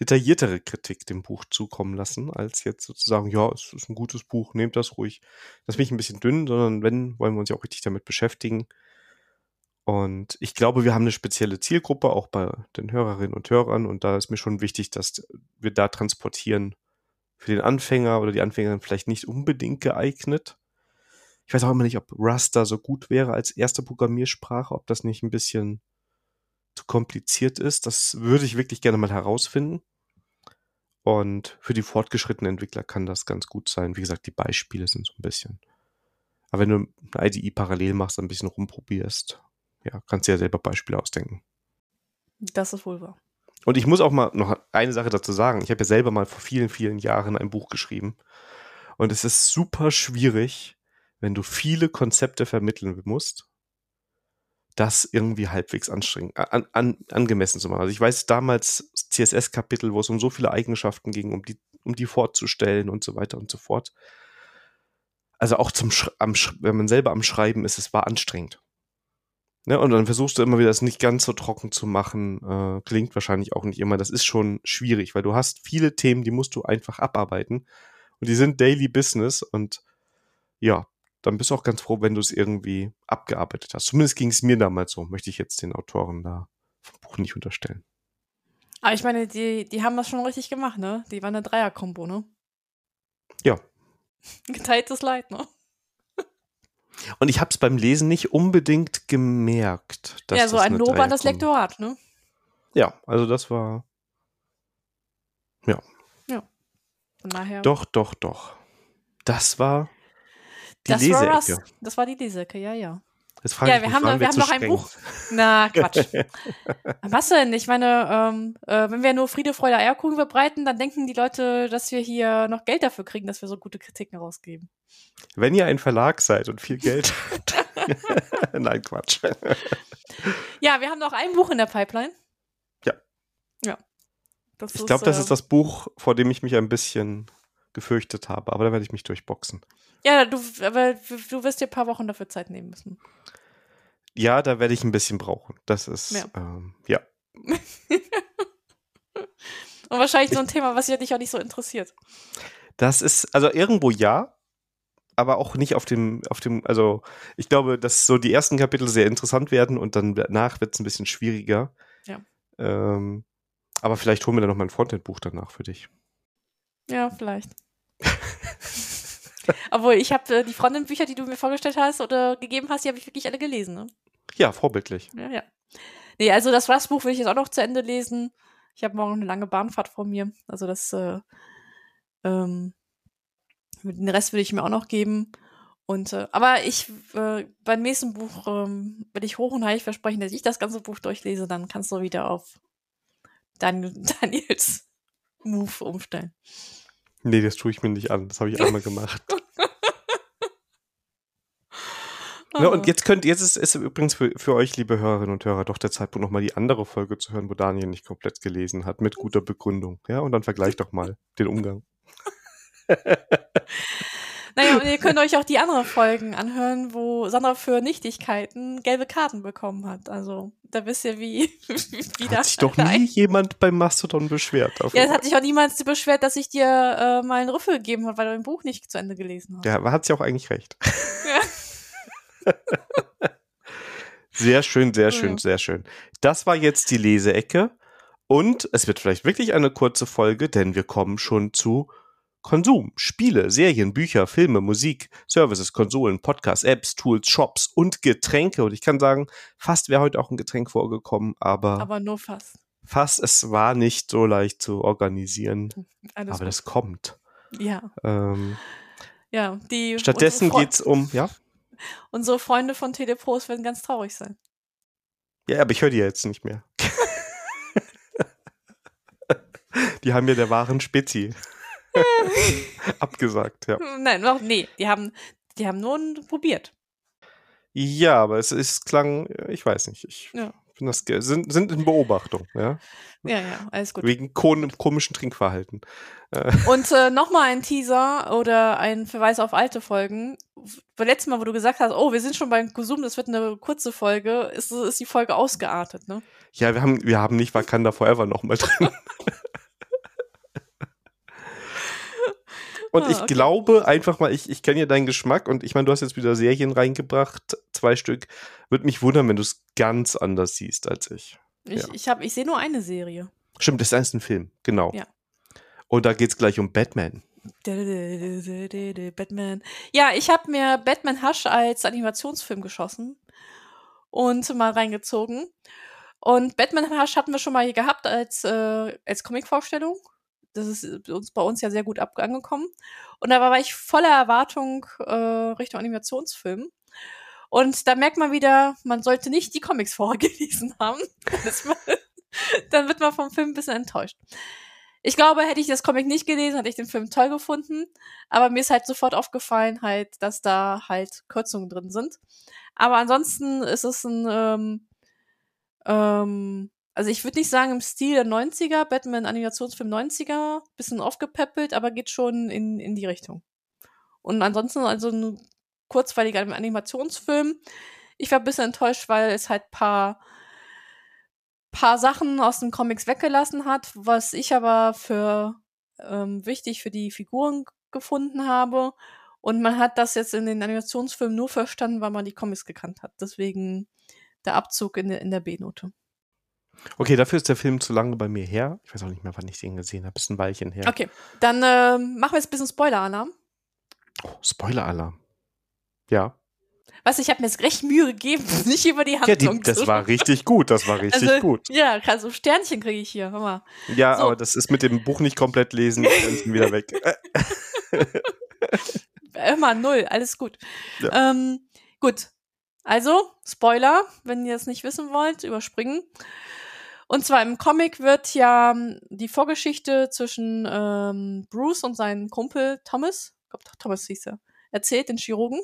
S1: detailliertere Kritik dem Buch zukommen lassen, als jetzt sozusagen, ja, es ist ein gutes Buch, nehmt das ruhig. Das bin ich ein bisschen dünn, sondern wenn, wollen wir uns ja auch richtig damit beschäftigen. Und ich glaube, wir haben eine spezielle Zielgruppe, auch bei den Hörerinnen und Hörern. Und da ist mir schon wichtig, dass wir da transportieren für den Anfänger oder die Anfängerin vielleicht nicht unbedingt geeignet. Ich weiß auch immer nicht, ob Raster so gut wäre als erste Programmiersprache, ob das nicht ein bisschen zu kompliziert ist. Das würde ich wirklich gerne mal herausfinden. Und für die fortgeschrittenen Entwickler kann das ganz gut sein. Wie gesagt, die Beispiele sind so ein bisschen. Aber wenn du eine IDE parallel machst, ein bisschen rumprobierst, ja, kannst du ja selber Beispiele ausdenken.
S2: Das ist wohl wahr.
S1: Und ich muss auch mal noch eine Sache dazu sagen. Ich habe ja selber mal vor vielen, vielen Jahren ein Buch geschrieben. Und es ist super schwierig, wenn du viele Konzepte vermitteln musst das irgendwie halbwegs anstrengend, an, an, angemessen zu machen. Also ich weiß damals CSS-Kapitel, wo es um so viele Eigenschaften ging, um die, um die vorzustellen und so weiter und so fort. Also auch zum, am, wenn man selber am Schreiben ist, es war anstrengend. Ne, und dann versuchst du immer wieder, das nicht ganz so trocken zu machen. Äh, klingt wahrscheinlich auch nicht immer. Das ist schon schwierig, weil du hast viele Themen, die musst du einfach abarbeiten. Und die sind Daily Business. Und ja, dann bist du auch ganz froh, wenn du es irgendwie abgearbeitet hast. Zumindest ging es mir damals so, möchte ich jetzt den Autoren da vom Buch nicht unterstellen.
S2: Aber ich meine, die, die haben das schon richtig gemacht, ne? Die waren eine Dreier-Kombo, ne?
S1: Ja.
S2: Geteiltes Leid, ne?
S1: Und ich habe es beim Lesen nicht unbedingt gemerkt.
S2: Dass ja, so ein Lob an das Lektorat, ne?
S1: Ja, also das war. Ja.
S2: Ja. Von daher.
S1: Doch, doch, doch. Das war
S2: die das Leseecke. War das, das war die Leseecke, ja, ja. Jetzt ja, wir mich, haben, wir, wir haben noch ein Buch. Na, Quatsch. Was denn? Ich meine, ähm, äh, wenn wir nur Friede, Freude, Eierkuchen verbreiten, dann denken die Leute, dass wir hier noch Geld dafür kriegen, dass wir so gute Kritiken rausgeben.
S1: Wenn ihr ein Verlag seid und viel Geld habt. Nein, Quatsch.
S2: ja, wir haben noch ein Buch in der Pipeline.
S1: Ja.
S2: Ja.
S1: Das ich glaube, das ist äh, das Buch, vor dem ich mich ein bisschen gefürchtet habe, aber da werde ich mich durchboxen.
S2: Ja, du, aber du wirst dir ein paar Wochen dafür Zeit nehmen müssen.
S1: Ja, da werde ich ein bisschen brauchen. Das ist, ja. Ähm, ja.
S2: Und wahrscheinlich so ein Thema, was dich auch nicht so interessiert.
S1: Das ist, also irgendwo ja, aber auch nicht auf dem, auf dem, also ich glaube, dass so die ersten Kapitel sehr interessant werden und dann danach wird es ein bisschen schwieriger.
S2: Ja.
S1: Ähm, aber vielleicht holen wir dann noch mal ein Frontend-Buch danach für dich.
S2: Ja, vielleicht. Obwohl, ich habe äh, die Frontend-Bücher, die du mir vorgestellt hast oder gegeben hast, die habe ich wirklich alle gelesen. Ne?
S1: Ja, vorbildlich.
S2: Ja, ja. Nee, also das Rust-Buch will ich jetzt auch noch zu Ende lesen. Ich habe morgen eine lange Bahnfahrt vor mir. Also das, äh, ähm, den Rest will ich mir auch noch geben. Und, äh, aber ich, äh, beim nächsten Buch ähm, will ich hoch und heilig versprechen, dass ich das ganze Buch durchlese, dann kannst du wieder auf Dan Daniels Move umstellen.
S1: Nee, das tue ich mir nicht an. Das habe ich einmal gemacht. Ne, und jetzt könnt, jetzt ist es übrigens für, für euch, liebe Hörerinnen und Hörer, doch der Zeitpunkt, nochmal die andere Folge zu hören, wo Daniel nicht komplett gelesen hat, mit guter Begründung. Ja, und dann vergleicht doch mal den Umgang.
S2: Naja, und ihr könnt euch auch die anderen Folgen anhören, wo Sandra für Nichtigkeiten gelbe Karten bekommen hat. Also, da wisst ihr, wie,
S1: wie Hat sich doch nie jemand beim Mastodon beschwert.
S2: Dafür. Ja, es hat sich auch niemand beschwert, dass ich dir äh, mal einen Rüffel gegeben habe, weil du ein Buch nicht zu Ende gelesen hast.
S1: Ja, hat sie auch eigentlich recht. Ja. sehr schön, sehr schön, ja. sehr schön. Das war jetzt die Leseecke. Und es wird vielleicht wirklich eine kurze Folge, denn wir kommen schon zu Konsum, Spiele, Serien, Bücher, Filme, Musik, Services, Konsolen, Podcasts, Apps, Tools, Shops und Getränke. Und ich kann sagen, fast wäre heute auch ein Getränk vorgekommen, aber.
S2: Aber nur fast.
S1: Fast, es war nicht so leicht zu organisieren. Alles aber gut. das kommt.
S2: Ja.
S1: Ähm,
S2: ja, die.
S1: Stattdessen geht es um, ja?
S2: Unsere Freunde von Telepros werden ganz traurig sein.
S1: Ja, aber ich höre die ja jetzt nicht mehr. die haben ja der wahren Spezi. Abgesagt, ja.
S2: Nein, noch, nee, die haben, die haben nur probiert.
S1: Ja, aber es ist klang, ich weiß nicht, ich ja. finde das sind, sind in Beobachtung, ja.
S2: Ja, ja, alles gut.
S1: Wegen komischen Trinkverhalten.
S2: Äh. Und äh, nochmal ein Teaser oder ein Verweis auf alte Folgen. Beim letzten Mal, wo du gesagt hast, oh, wir sind schon beim Konsum, das wird eine kurze Folge, ist, ist die Folge ausgeartet, ne?
S1: Ja, wir haben, wir haben nicht Wakanda Forever nochmal drin. Und ah, ich okay. glaube einfach mal, ich, ich kenne ja deinen Geschmack und ich meine, du hast jetzt wieder Serien reingebracht, zwei Stück. Würde mich wundern, wenn du es ganz anders siehst als ich.
S2: Ich, ja. ich, hab, ich sehe nur eine Serie.
S1: Stimmt, das ist ein Film, genau.
S2: Ja.
S1: Und da geht es gleich um Batman.
S2: Batman. Ja, ich habe mir Batman Hush als Animationsfilm geschossen und mal reingezogen. Und Batman Hush hatten wir schon mal hier gehabt als, äh, als Comic-Vorstellung das ist uns bei uns ja sehr gut angekommen. Und da war ich voller Erwartung äh, Richtung Animationsfilm. Und da merkt man wieder, man sollte nicht die Comics vorher gelesen haben. dann wird man vom Film ein bisschen enttäuscht. Ich glaube, hätte ich das Comic nicht gelesen, hätte ich den Film toll gefunden. Aber mir ist halt sofort aufgefallen, halt, dass da halt Kürzungen drin sind. Aber ansonsten ist es ein ähm, ähm, also ich würde nicht sagen im Stil der 90er, Batman Animationsfilm 90er, bisschen aufgepäppelt, aber geht schon in, in die Richtung. Und ansonsten also ein kurzweiliger Animationsfilm. Ich war ein bisschen enttäuscht, weil es halt paar paar Sachen aus den Comics weggelassen hat, was ich aber für ähm, wichtig für die Figuren gefunden habe. Und man hat das jetzt in den Animationsfilmen nur verstanden, weil man die Comics gekannt hat. Deswegen der Abzug in der, in der B-Note.
S1: Okay, dafür ist der Film zu lange bei mir her. Ich weiß auch nicht mehr, wann ich den gesehen habe. Ist ein Weilchen her.
S2: Okay, dann äh, machen wir jetzt ein bisschen Spoiler-Alarm.
S1: Oh, Spoiler-Alarm. Ja.
S2: Was, ich habe mir jetzt recht Mühe gegeben, nicht über die Handlung ja,
S1: die, Das war richtig gut, das war richtig
S2: also,
S1: gut.
S2: Ja, also Sternchen kriege ich hier, hör mal.
S1: Ja, so. aber das ist mit dem Buch nicht komplett lesen, Sternchen wieder weg.
S2: Immer null, alles gut. Ja. Ähm, gut, also, Spoiler, wenn ihr es nicht wissen wollt, überspringen. Und zwar im Comic wird ja ähm, die Vorgeschichte zwischen ähm, Bruce und seinem Kumpel Thomas, ich glaube Thomas hieß er, erzählt, den Chirurgen.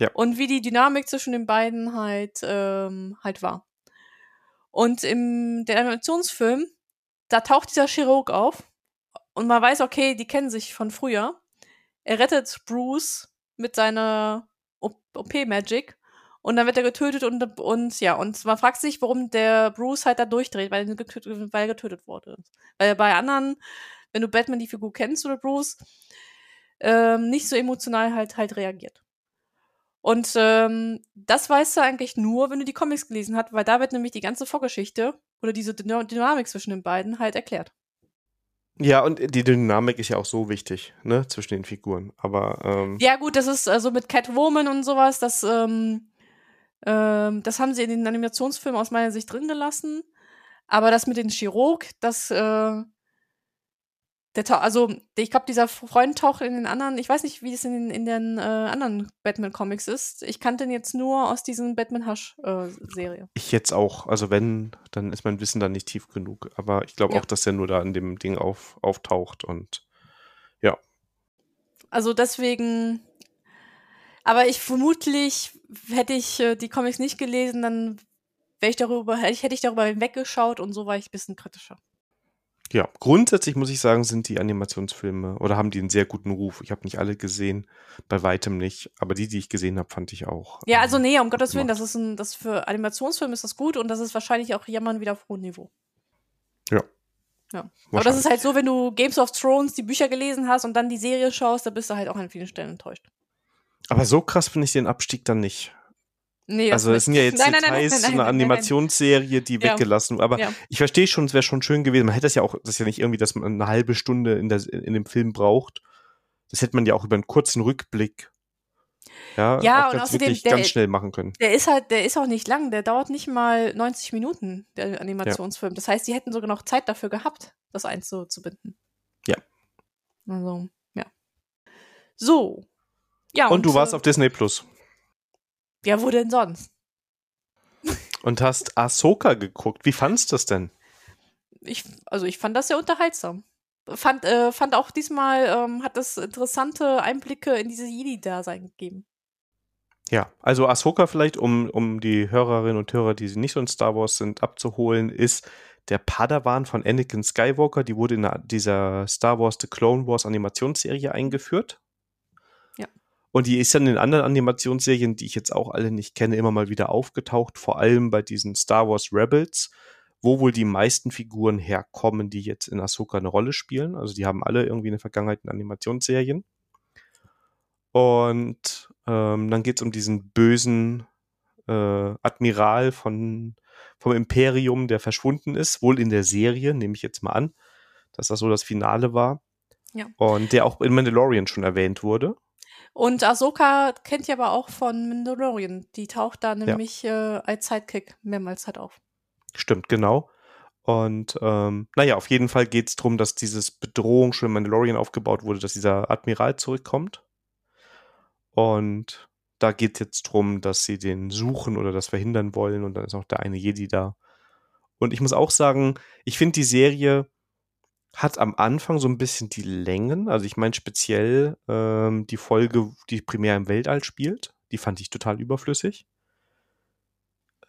S2: Ja. Und wie die Dynamik zwischen den beiden halt, ähm, halt war. Und im der Animationsfilm, da taucht dieser Chirurg auf und man weiß, okay, die kennen sich von früher. Er rettet Bruce mit seiner OP-Magic und dann wird er getötet und, und ja, und man fragt sich, warum der Bruce halt da durchdreht, weil er getötet, weil er getötet wurde. Weil bei anderen, wenn du Batman die Figur kennst oder Bruce, ähm, nicht so emotional halt halt reagiert. Und ähm, das weißt du eigentlich nur, wenn du die Comics gelesen hast, weil da wird nämlich die ganze Vorgeschichte oder diese Dynamik zwischen den beiden halt erklärt.
S1: Ja, und die Dynamik ist ja auch so wichtig, ne, zwischen den Figuren. Aber ähm
S2: ja, gut, das ist also mit Catwoman und sowas, das ähm, ähm, das haben sie in den Animationsfilmen aus meiner Sicht drin gelassen. Aber das mit dem Chirurg, das, äh, der also ich glaube, dieser Freund taucht in den anderen, ich weiß nicht, wie es in, in den äh, anderen Batman-Comics ist. Ich kannte ihn jetzt nur aus diesen Batman Hush-Serie. Äh,
S1: ich jetzt auch. Also wenn, dann ist mein Wissen da nicht tief genug. Aber ich glaube ja. auch, dass er nur da in dem Ding auf, auftaucht und ja.
S2: Also deswegen, aber ich vermutlich hätte ich äh, die Comics nicht gelesen, dann wäre ich darüber, hätte ich, hätte ich darüber hinweggeschaut und so war ich ein bisschen kritischer.
S1: Ja, grundsätzlich muss ich sagen, sind die Animationsfilme oder haben die einen sehr guten Ruf. Ich habe nicht alle gesehen, bei weitem nicht, aber die, die ich gesehen habe, fand ich auch.
S2: Ja, also ähm, nee, um Gottes Willen, das ist ein, das für Animationsfilme ist das gut und das ist wahrscheinlich auch Jammern wieder auf hohem Niveau.
S1: Ja.
S2: Ja. Aber das ist halt so, wenn du Games of Thrones die Bücher gelesen hast und dann die Serie schaust, da bist du halt auch an vielen Stellen enttäuscht.
S1: Aber so krass finde ich den Abstieg dann nicht. Nee, also es sind ja jetzt nein, Details nein, nein, eine Animationsserie, die ja. weggelassen. Aber ja. ich verstehe schon, es wäre schon schön gewesen. Man hätte das ja auch, das ist ja nicht irgendwie, dass man eine halbe Stunde in, der, in dem Film braucht. Das hätte man ja auch über einen kurzen Rückblick ja,
S2: ja und außerdem
S1: der, ganz schnell machen können.
S2: Der ist halt, der ist auch nicht lang, der dauert nicht mal 90 Minuten, der Animationsfilm. Ja. Das heißt, die hätten sogar noch Zeit dafür gehabt, das einzubinden.
S1: Ja.
S2: Also, ja. So. Ja,
S1: und, und du warst äh, auf Disney Plus.
S2: Ja, wo denn sonst?
S1: Und hast Ahsoka geguckt. Wie fandst du das denn?
S2: Ich, also ich fand das sehr unterhaltsam. Fand, äh, fand auch diesmal, ähm, hat das interessante Einblicke in diese Jedi-Dasein gegeben.
S1: Ja, also Ahsoka vielleicht, um, um die Hörerinnen und Hörer, die nicht so in Star Wars sind, abzuholen, ist der Padawan von Anakin Skywalker. Die wurde in dieser Star Wars The Clone Wars Animationsserie eingeführt. Und die ist dann in anderen Animationsserien, die ich jetzt auch alle nicht kenne, immer mal wieder aufgetaucht, vor allem bei diesen Star Wars Rebels, wo wohl die meisten Figuren herkommen, die jetzt in Ahsoka eine Rolle spielen. Also die haben alle irgendwie eine Vergangenheit in Animationsserien. Und ähm, dann geht es um diesen bösen äh, Admiral von, vom Imperium, der verschwunden ist, wohl in der Serie, nehme ich jetzt mal an, dass das so das Finale war. Ja. Und der auch in Mandalorian schon erwähnt wurde.
S2: Und Ahsoka kennt ihr aber auch von Mandalorian. Die taucht da nämlich ja. äh, als Sidekick mehrmals halt auf.
S1: Stimmt, genau. Und ähm, naja, auf jeden Fall geht es darum, dass dieses Bedrohung schon in Mandalorian aufgebaut wurde, dass dieser Admiral zurückkommt. Und da geht es jetzt darum, dass sie den suchen oder das verhindern wollen. Und dann ist auch der eine Jedi da. Und ich muss auch sagen, ich finde die Serie hat am Anfang so ein bisschen die Längen. Also ich meine speziell ähm, die Folge, die primär im Weltall spielt, die fand ich total überflüssig.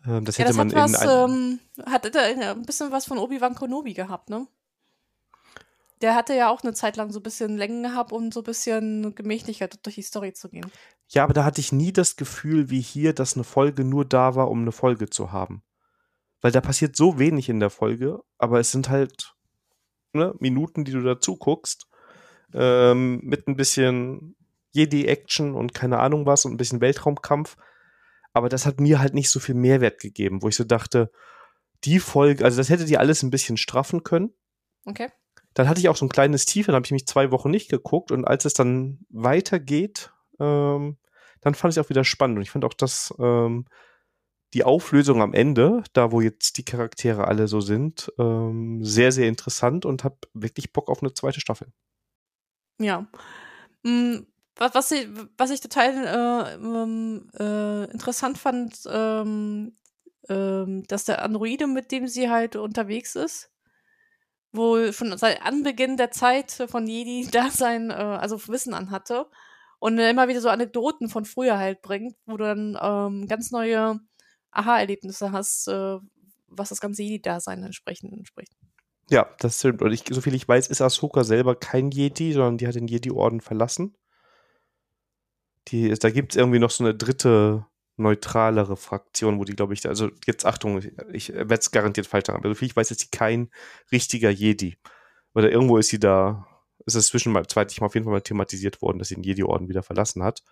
S2: Ähm, das hätte ja, das man hat was, ähm, hat ein bisschen was von Obi-Wan Kenobi gehabt, ne? Der hatte ja auch eine Zeit lang so ein bisschen Längen gehabt, um so ein bisschen gemächlicher durch die Story zu gehen.
S1: Ja, aber da hatte ich nie das Gefühl wie hier, dass eine Folge nur da war, um eine Folge zu haben. Weil da passiert so wenig in der Folge, aber es sind halt ne, Minuten, die du dazu guckst, ähm, mit ein bisschen Jedi-Action und keine Ahnung was und ein bisschen Weltraumkampf. Aber das hat mir halt nicht so viel Mehrwert gegeben, wo ich so dachte, die Folge, also das hätte die alles ein bisschen straffen können.
S2: Okay.
S1: Dann hatte ich auch so ein kleines Tief, dann habe ich mich zwei Wochen nicht geguckt und als es dann weitergeht, ähm, dann fand ich es auch wieder spannend und ich fand auch, dass ähm, die Auflösung am Ende, da wo jetzt die Charaktere alle so sind, ähm, sehr, sehr interessant und habe wirklich Bock auf eine zweite Staffel.
S2: Ja. Mhm. Was, was, ich, was ich total äh, ähm, äh, interessant fand, ähm, ähm, dass der Androide, mit dem sie halt unterwegs ist, wohl schon seit Anbeginn der Zeit von Jedi da sein, äh, also Wissen anhatte und immer wieder so Anekdoten von früher halt bringt, wo dann ähm, ganz neue Aha-Erlebnisse hast, äh, was das ganze Jedi-Dasein entsprechend entspricht.
S1: Ja, das stimmt. Und ich, soviel ich weiß, ist Ahsoka selber kein Jedi, sondern die hat den Jedi-Orden verlassen. Die, da gibt es irgendwie noch so eine dritte, neutralere Fraktion, wo die, glaube ich, also jetzt Achtung, ich werde es garantiert falsch sagen, aber soviel ich weiß, ist sie kein richtiger Jedi. Oder irgendwo ist sie da, ist es zwischenzeitlich mal auf jeden Fall mal thematisiert worden, dass sie den Jedi-Orden wieder verlassen hat.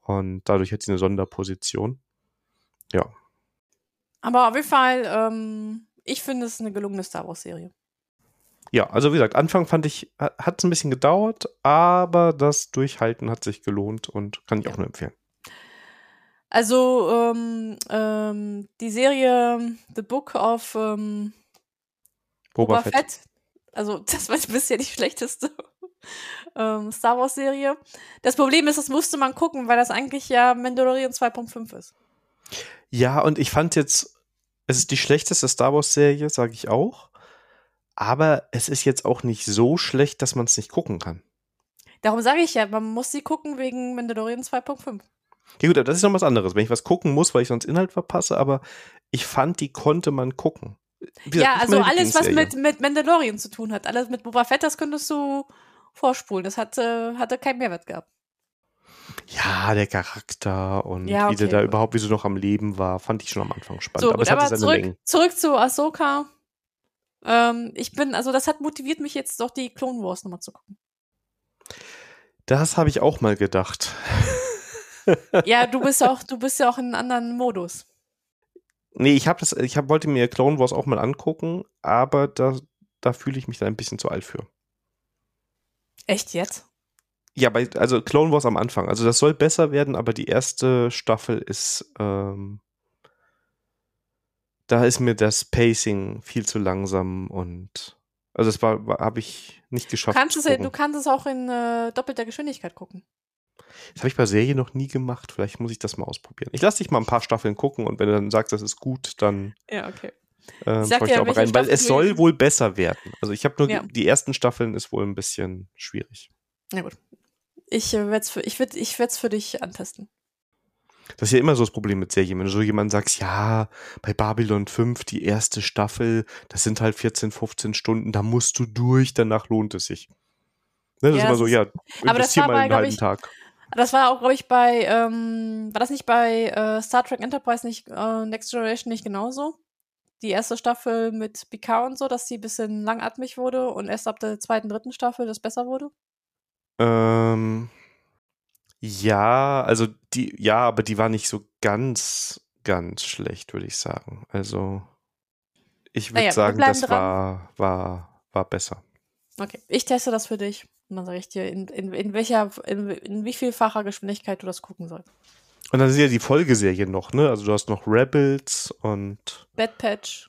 S1: Und dadurch hat sie eine Sonderposition. Ja.
S2: Aber auf jeden Fall, ähm, ich finde es eine gelungene Star Wars-Serie.
S1: Ja, also wie gesagt, Anfang fand ich, hat es ein bisschen gedauert, aber das Durchhalten hat sich gelohnt und kann ich ja. auch nur empfehlen.
S2: Also ähm, ähm, die Serie The Book of ähm,
S1: Boba, Fett. Fett.
S2: Also das war bisher die schlechteste ähm, Star Wars Serie. Das Problem ist, das musste man gucken, weil das eigentlich ja Mandalorian 2.5 ist.
S1: Ja, und ich fand jetzt, es ist die schlechteste Star Wars-Serie, sage ich auch. Aber es ist jetzt auch nicht so schlecht, dass man es nicht gucken kann.
S2: Darum sage ich ja, man muss sie gucken wegen Mandalorian 2.5.
S1: Ja gut, das ist noch was anderes, wenn ich was gucken muss, weil ich sonst Inhalt verpasse, aber ich fand, die konnte man gucken.
S2: Gesagt, ja, also alles, was mit, mit Mandalorian zu tun hat, alles mit Boba Fett, das könntest du vorspulen. Das hatte, hatte keinen Mehrwert gehabt.
S1: Ja, der Charakter und ja, okay, wie der da überhaupt, wie sie noch am Leben war, fand ich schon am Anfang spannend. So,
S2: aber gut, es hatte aber seine zurück, Längen. Zurück zu Ahsoka. Ähm, ich bin, also das hat motiviert mich jetzt doch die Clone Wars nochmal zu gucken.
S1: Das habe ich auch mal gedacht.
S2: ja, du bist auch, du bist ja auch in einem anderen Modus.
S1: Nee, ich habe das, ich hab, wollte mir Clone Wars auch mal angucken, aber da, da fühle ich mich da ein bisschen zu alt für.
S2: Echt jetzt?
S1: Ja, bei, also Clone Wars am Anfang. Also das soll besser werden, aber die erste Staffel ist, ähm, da ist mir das Pacing viel zu langsam und also das war, war habe ich nicht geschafft.
S2: Kannst es, du kannst es auch in äh, doppelter Geschwindigkeit gucken.
S1: Das habe ich bei Serien noch nie gemacht. Vielleicht muss ich das mal ausprobieren. Ich lasse dich mal ein paar Staffeln gucken und wenn du dann sagst, das ist gut, dann
S2: ja, okay.
S1: Ähm, ich sag dir, aber rein, weil es soll wohl besser werden. Also ich habe nur ja. die ersten Staffeln ist wohl ein bisschen schwierig.
S2: Na gut. Ich äh, werde es für, ich werd, ich für dich antesten.
S1: Das ist ja immer so das Problem mit Serien. Wenn du so jemand sagst, ja, bei Babylon 5, die erste Staffel, das sind halt 14, 15 Stunden, da musst du durch, danach lohnt es sich. Ne, das ja, ist immer so, ja, investier mal einen halben ich, Tag.
S2: Das war auch, glaube ich, bei, ähm, war das nicht bei äh, Star Trek Enterprise nicht, äh, Next Generation nicht genauso? Die erste Staffel mit Picard und so, dass sie ein bisschen langatmig wurde und erst ab der zweiten, dritten Staffel das besser wurde?
S1: Ähm, ja, also die, ja, aber die war nicht so ganz, ganz schlecht, würde ich sagen. Also ich würde naja, sagen, das war, war, war besser.
S2: Okay, ich teste das für dich und dann sage ich dir, in, in, in welcher, in, in wie vielfacher Geschwindigkeit du das gucken sollst.
S1: Und dann sind ja die Folgeserien noch, ne? Also du hast noch Rebels und
S2: Bad Patch.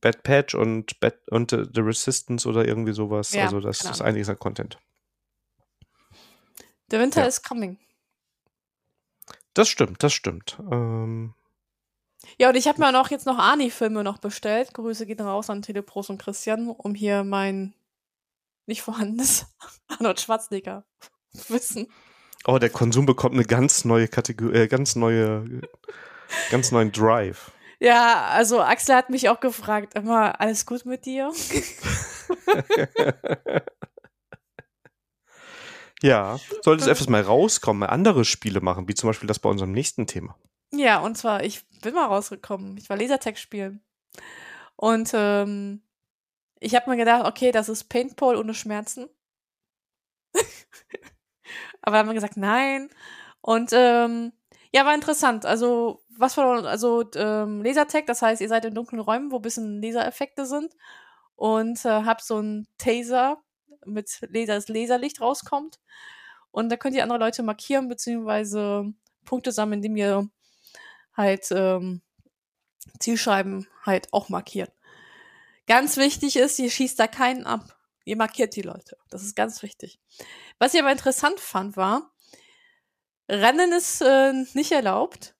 S1: Bad Patch und Bad und The Resistance oder irgendwie sowas. Ja, also das ist einiges an Content.
S2: The Winter ja. is coming.
S1: Das stimmt, das stimmt. Ähm
S2: ja, und ich habe mir auch jetzt noch Ani-Filme noch bestellt. Grüße gehen raus an Telepros und Christian, um hier mein nicht vorhandenes Arnold Schwarzenegger Wissen.
S1: Oh, der Konsum bekommt eine ganz neue Kategorie, äh, ganz neue, ganz neuen Drive.
S2: Ja, also Axel hat mich auch gefragt, immer alles gut mit dir?
S1: Ja, sollte es öfters mal rauskommen, mal andere Spiele machen, wie zum Beispiel das bei unserem nächsten Thema.
S2: Ja, und zwar, ich bin mal rausgekommen. Ich war Lasertag spielen. Und ähm, ich habe mir gedacht, okay, das ist Paintball ohne Schmerzen. Aber haben wir gesagt, nein. Und ähm, ja, war interessant. Also, was von, also ähm, Lasertag, das heißt, ihr seid in dunklen Räumen, wo ein bisschen Lasereffekte sind und äh, habt so einen Taser, mit Laser, das Laserlicht rauskommt. Und da könnt ihr andere Leute markieren, beziehungsweise Punkte sammeln, indem ihr halt ähm, Zielscheiben halt auch markiert. Ganz wichtig ist, ihr schießt da keinen ab. Ihr markiert die Leute. Das ist ganz wichtig. Was ich aber interessant fand, war, Rennen ist äh, nicht erlaubt.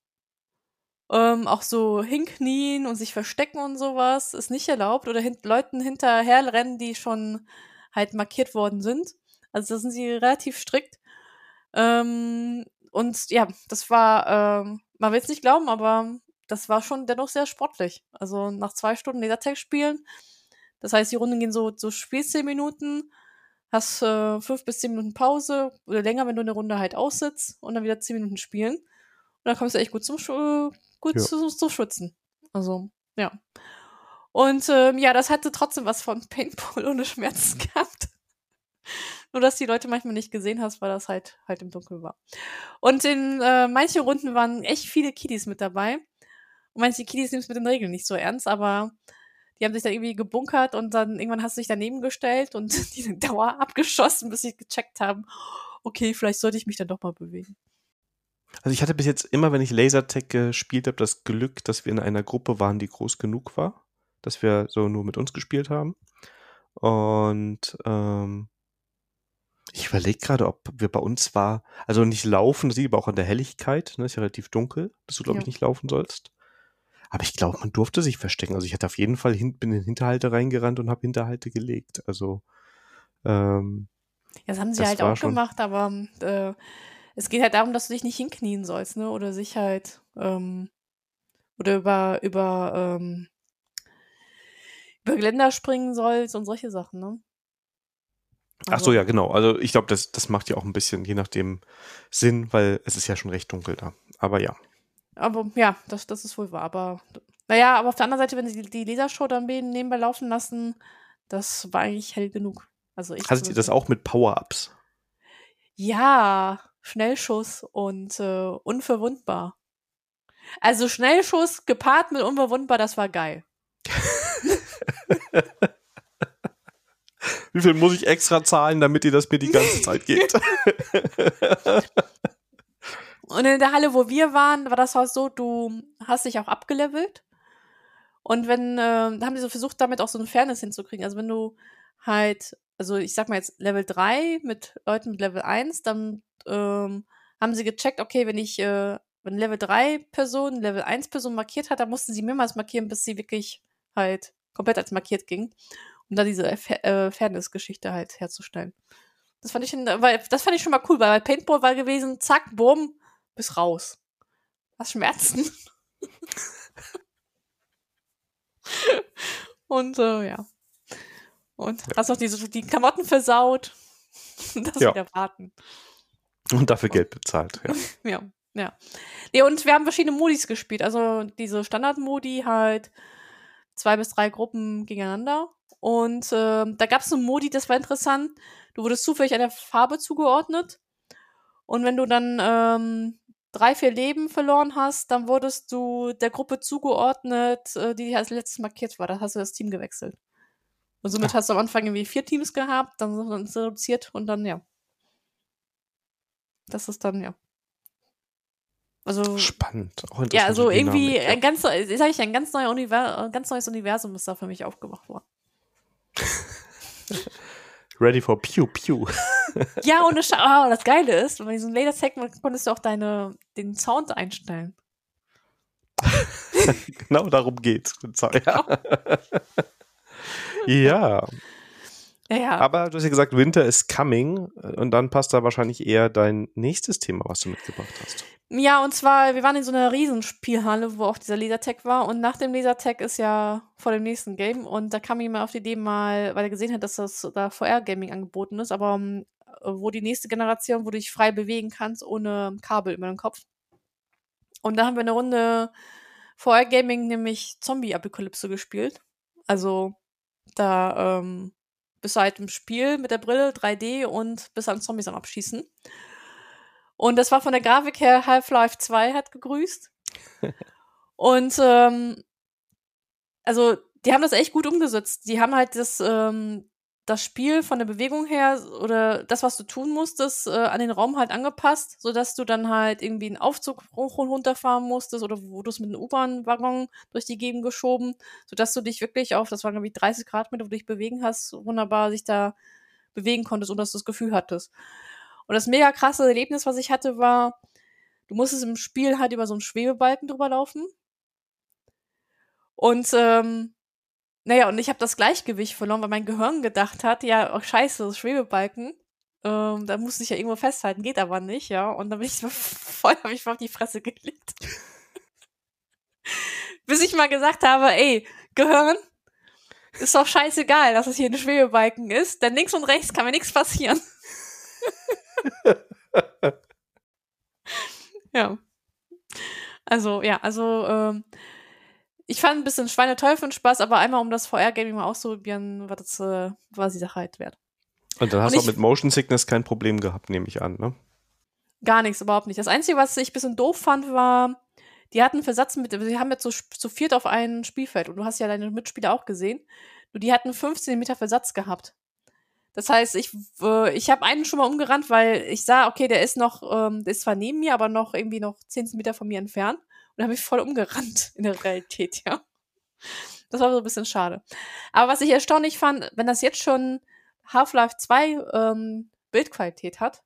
S2: Ähm, auch so hinknien und sich verstecken und sowas ist nicht erlaubt. Oder hin Leuten hinterher rennen, die schon halt markiert worden sind. Also da sind sie relativ strikt. Ähm, und ja, das war, ähm, man will es nicht glauben, aber das war schon dennoch sehr sportlich. Also nach zwei Stunden Lasertag spielen, das heißt, die Runden gehen so, so Spiel zehn Minuten, hast äh, fünf bis zehn Minuten Pause oder länger, wenn du eine Runde halt aussitzt und dann wieder zehn Minuten spielen. Und dann kommst du echt gut zum, gut ja. zu, zu schwitzen. Also, ja. Und ähm, ja, das hatte trotzdem was von Paintball ohne Schmerzen gehabt. Nur, dass die Leute manchmal nicht gesehen hast, weil das halt halt im Dunkeln war. Und in äh, manchen Runden waren echt viele Kiddies mit dabei. Und manche Kiddies nehmen es mit den Regeln nicht so ernst, aber die haben sich dann irgendwie gebunkert und dann irgendwann hast du dich daneben gestellt und die sind Dauer abgeschossen, bis sie gecheckt haben, okay, vielleicht sollte ich mich dann doch mal bewegen.
S1: Also ich hatte bis jetzt immer, wenn ich Lasertag gespielt habe, das Glück, dass wir in einer Gruppe waren, die groß genug war dass wir so nur mit uns gespielt haben. Und ähm, ich überlege gerade, ob wir bei uns war, also nicht laufen, das liegt aber auch an der Helligkeit, ne, ist ja relativ dunkel, dass du, glaube ja. ich, nicht laufen sollst. Aber ich glaube, man durfte sich verstecken. Also ich hatte auf jeden Fall hin, bin in Hinterhalte reingerannt und habe Hinterhalte gelegt. Also ähm,
S2: ja, das haben sie halt auch gemacht, aber äh, es geht halt darum, dass du dich nicht hinknien sollst, ne? Oder sich halt, ähm, oder über, über, ähm, über Geländer springen sollst und solche Sachen, ne?
S1: Also, Ach so, also ja, genau. Also ich glaube, das, das macht ja auch ein bisschen, je nachdem, Sinn, weil es ist ja schon recht dunkel da. Aber ja.
S2: Aber ja, das, das ist wohl wahr. Aber naja, aber auf der anderen Seite, wenn sie die, die Lasershow dann nebenbei laufen lassen, das war eigentlich hell genug. Also ich
S1: Hattet ihr das auch mit Power-Ups?
S2: Ja, Schnellschuss und äh, unverwundbar. Also Schnellschuss gepaart mit unverwundbar, das war geil.
S1: Wie viel muss ich extra zahlen, damit ihr das mir die ganze Zeit geht?
S2: Und in der Halle, wo wir waren, war das halt so, du hast dich auch abgelevelt. Und wenn, äh, haben die so versucht, damit auch so eine Fairness hinzukriegen. Also wenn du halt, also ich sag mal jetzt Level 3 mit Leuten mit Level 1, dann ähm, haben sie gecheckt, okay, wenn ich, äh, wenn Level 3 Person Level 1 Person markiert hat, dann mussten sie mehrmals markieren, bis sie wirklich halt komplett als markiert ging. Um da diese äh, Fairness-Geschichte halt herzustellen. Das fand ich, weil, das fand ich schon mal cool, weil Paintball war gewesen, zack, bumm, bis raus. Was Schmerzen. Und äh, ja. Und ja. hast auch die, die Klamotten versaut. das ja. wieder warten.
S1: Und dafür Geld bezahlt, ja.
S2: ja, ja. Nee, und wir haben verschiedene Modis gespielt. Also diese Standard-Modi halt zwei bis drei Gruppen gegeneinander. Und äh, da gab es einen Modi, das war interessant. Du wurdest zufällig einer Farbe zugeordnet. Und wenn du dann ähm, drei, vier Leben verloren hast, dann wurdest du der Gruppe zugeordnet, äh, die als letztes markiert war. Da hast du das Team gewechselt. Und somit hast du am Anfang irgendwie vier Teams gehabt, dann, dann ist reduziert und dann, ja. Das ist dann, ja. Also.
S1: Spannend.
S2: ja, also irgendwie Dynamik, ja. ein ganz, sag ich, ein ganz, neuer Univers ganz neues Universum ist da für mich aufgemacht worden.
S1: Ready for Pew Pew.
S2: ja, ohne Sch oh, das Geile ist, wenn man diesen Lasertag konntest du auch deine, den Sound einstellen.
S1: genau darum geht's. Ja. ja.
S2: Ja.
S1: Aber du hast ja gesagt, Winter is coming und dann passt da wahrscheinlich eher dein nächstes Thema, was du mitgebracht hast.
S2: Ja, und zwar, wir waren in so einer Riesenspielhalle, wo auch dieser Lasertag war und nach dem Lasertag ist ja vor dem nächsten Game und da kam jemand auf die Idee mal, weil er gesehen hat, dass das da VR-Gaming angeboten ist, aber ähm, wo die nächste Generation, wo du dich frei bewegen kannst, ohne Kabel über den Kopf. Und da haben wir eine Runde VR-Gaming, nämlich Zombie-Apokalypse gespielt. Also da ähm, bist du halt im Spiel mit der Brille 3D und bist an Zombies am Abschießen. Und das war von der Grafik her, Half-Life 2 hat gegrüßt. und ähm, also die haben das echt gut umgesetzt. Die haben halt das, ähm, das Spiel von der Bewegung her oder das, was du tun musstest, äh, an den Raum halt angepasst, sodass du dann halt irgendwie einen Aufzug hoch und runterfahren musstest oder wo du es mit einem U-Bahn-Waggon durch die Gegend geschoben, sodass du dich wirklich auf, das waren irgendwie 30 Grad, wo du dich bewegen hast, wunderbar sich da bewegen konntest und dass du das Gefühl hattest. Und das mega krasse Erlebnis, was ich hatte, war, du musstest im Spiel halt über so einen Schwebebalken drüber laufen. Und ähm, naja, und ich habe das Gleichgewicht verloren, weil mein Gehirn gedacht hat, ja, oh scheiße, das Schwebebalken. Ähm, da musste ich ja irgendwo festhalten, geht aber nicht, ja. Und dann bin ich so voll, habe ich auf die Fresse gelegt. Bis ich mal gesagt habe, ey, Gehirn, ist doch scheißegal, dass es hier ein Schwebebalken ist, denn links und rechts kann mir nichts passieren. ja. Also, ja, also, ähm, ich fand ein bisschen Schweineteufel Spaß, aber einmal um das VR-Gaming mal auszuprobieren, war das äh, war die Sache halt wert.
S1: Und dann hast du auch mit Motion Sickness kein Problem gehabt, nehme ich an, ne?
S2: Gar nichts, überhaupt nicht. Das Einzige, was ich ein bisschen doof fand, war, die hatten Versatz mit, sie haben jetzt so zu viert auf ein Spielfeld und du hast ja deine Mitspieler auch gesehen. Nur die hatten 15 Meter Versatz gehabt. Das heißt, ich, äh, ich habe einen schon mal umgerannt, weil ich sah, okay, der ist noch, ähm, der ist zwar neben mir, aber noch irgendwie noch 10 Meter von mir entfernt. Und habe ich voll umgerannt in der Realität, ja. Das war so ein bisschen schade. Aber was ich erstaunlich fand, wenn das jetzt schon Half-Life 2 ähm, Bildqualität hat,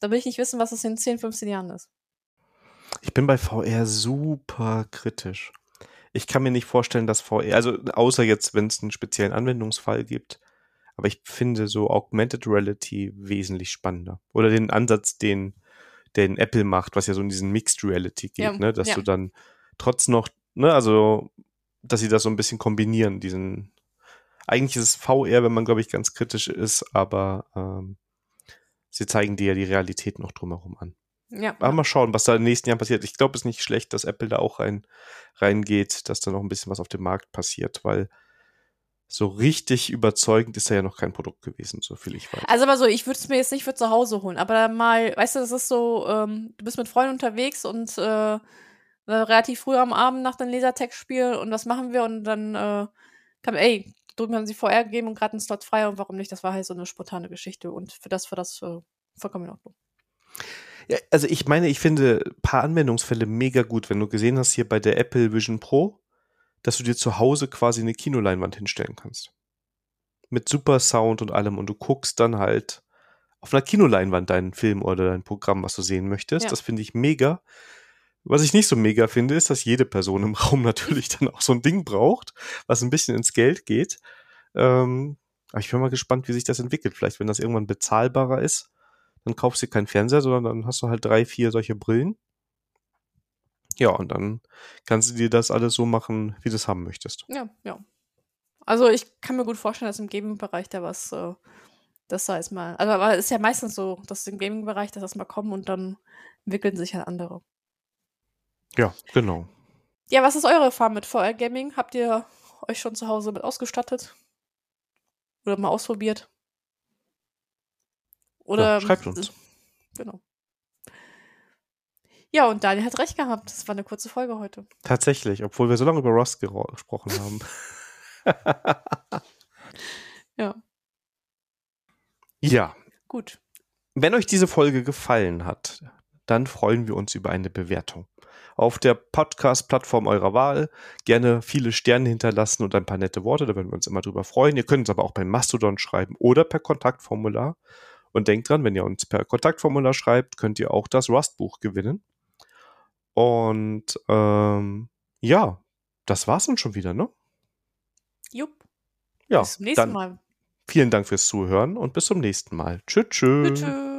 S2: dann will ich nicht wissen, was das in 10, 15 Jahren ist.
S1: Ich bin bei VR super kritisch. Ich kann mir nicht vorstellen, dass VR, also außer jetzt, wenn es einen speziellen Anwendungsfall gibt, aber ich finde so Augmented Reality wesentlich spannender. Oder den Ansatz, den den Apple macht, was ja so in diesen Mixed Reality geht, ja. ne? dass ja. du dann trotz noch, ne, also dass sie das so ein bisschen kombinieren, diesen eigentlich ist es VR, wenn man, glaube ich, ganz kritisch ist, aber ähm, sie zeigen dir ja die Realität noch drumherum an. Ja. Aber mal schauen, was da in den nächsten Jahren passiert. Ich glaube, es ist nicht schlecht, dass Apple da auch rein, reingeht, dass da noch ein bisschen was auf dem Markt passiert, weil so richtig überzeugend ist da ja noch kein Produkt gewesen, so viel ich weiß.
S2: Also aber so, ich würde es mir jetzt nicht für zu Hause holen, aber mal, weißt du, das ist so, ähm, du bist mit Freunden unterwegs und äh, relativ früh am Abend nach dem Lasertag-Spiel und was machen wir und dann äh, kam, ey, drüben haben sie VR gegeben und gerade einen Slot frei und warum nicht? Das war halt so eine spontane Geschichte und für das war das äh, vollkommen in Ordnung.
S1: Ja, also ich meine, ich finde ein paar Anwendungsfälle mega gut, wenn du gesehen hast hier bei der Apple Vision Pro, dass du dir zu Hause quasi eine Kinoleinwand hinstellen kannst. Mit super Sound und allem und du guckst dann halt auf einer Kinoleinwand deinen Film oder dein Programm, was du sehen möchtest. Ja. Das finde ich mega. Was ich nicht so mega finde, ist, dass jede Person im Raum natürlich dann auch so ein Ding braucht, was ein bisschen ins Geld geht. Ähm, aber ich bin mal gespannt, wie sich das entwickelt. Vielleicht, wenn das irgendwann bezahlbarer ist, dann kaufst du keinen Fernseher, sondern dann hast du halt drei, vier solche Brillen. Ja, und dann kannst du dir das alles so machen, wie du es haben möchtest.
S2: Ja, ja. Also ich kann mir gut vorstellen, dass im Gaming-Bereich da was, äh, das da ist mal, also aber es ist ja meistens so, dass im Gaming-Bereich das erstmal kommen und dann entwickeln sich halt andere.
S1: Ja, genau.
S2: Ja, was ist eure Erfahrung mit VR Gaming? Habt ihr euch schon zu Hause mit ausgestattet? Oder mal ausprobiert? Oder
S1: ja, schreibt uns.
S2: Genau. Ja, und Daniel hat recht gehabt. Das war eine kurze Folge heute.
S1: Tatsächlich, obwohl wir so lange über Rust gesprochen haben.
S2: ja.
S1: Ja.
S2: Gut.
S1: Wenn euch diese Folge gefallen hat, dann freuen wir uns über eine Bewertung. Auf der Podcast-Plattform eurer Wahl gerne viele Sterne hinterlassen und ein paar nette Worte, da würden wir uns immer drüber freuen. Ihr könnt es aber auch beim Mastodon schreiben oder per Kontaktformular. Und denkt dran, wenn ihr uns per Kontaktformular schreibt, könnt ihr auch das Rust-Buch gewinnen. Und ähm, ja, das war's dann schon wieder, ne?
S2: Jupp.
S1: Ja, bis zum nächsten Mal. Vielen Dank fürs Zuhören und bis zum nächsten Mal. Tschüss, tschüss. tschüss.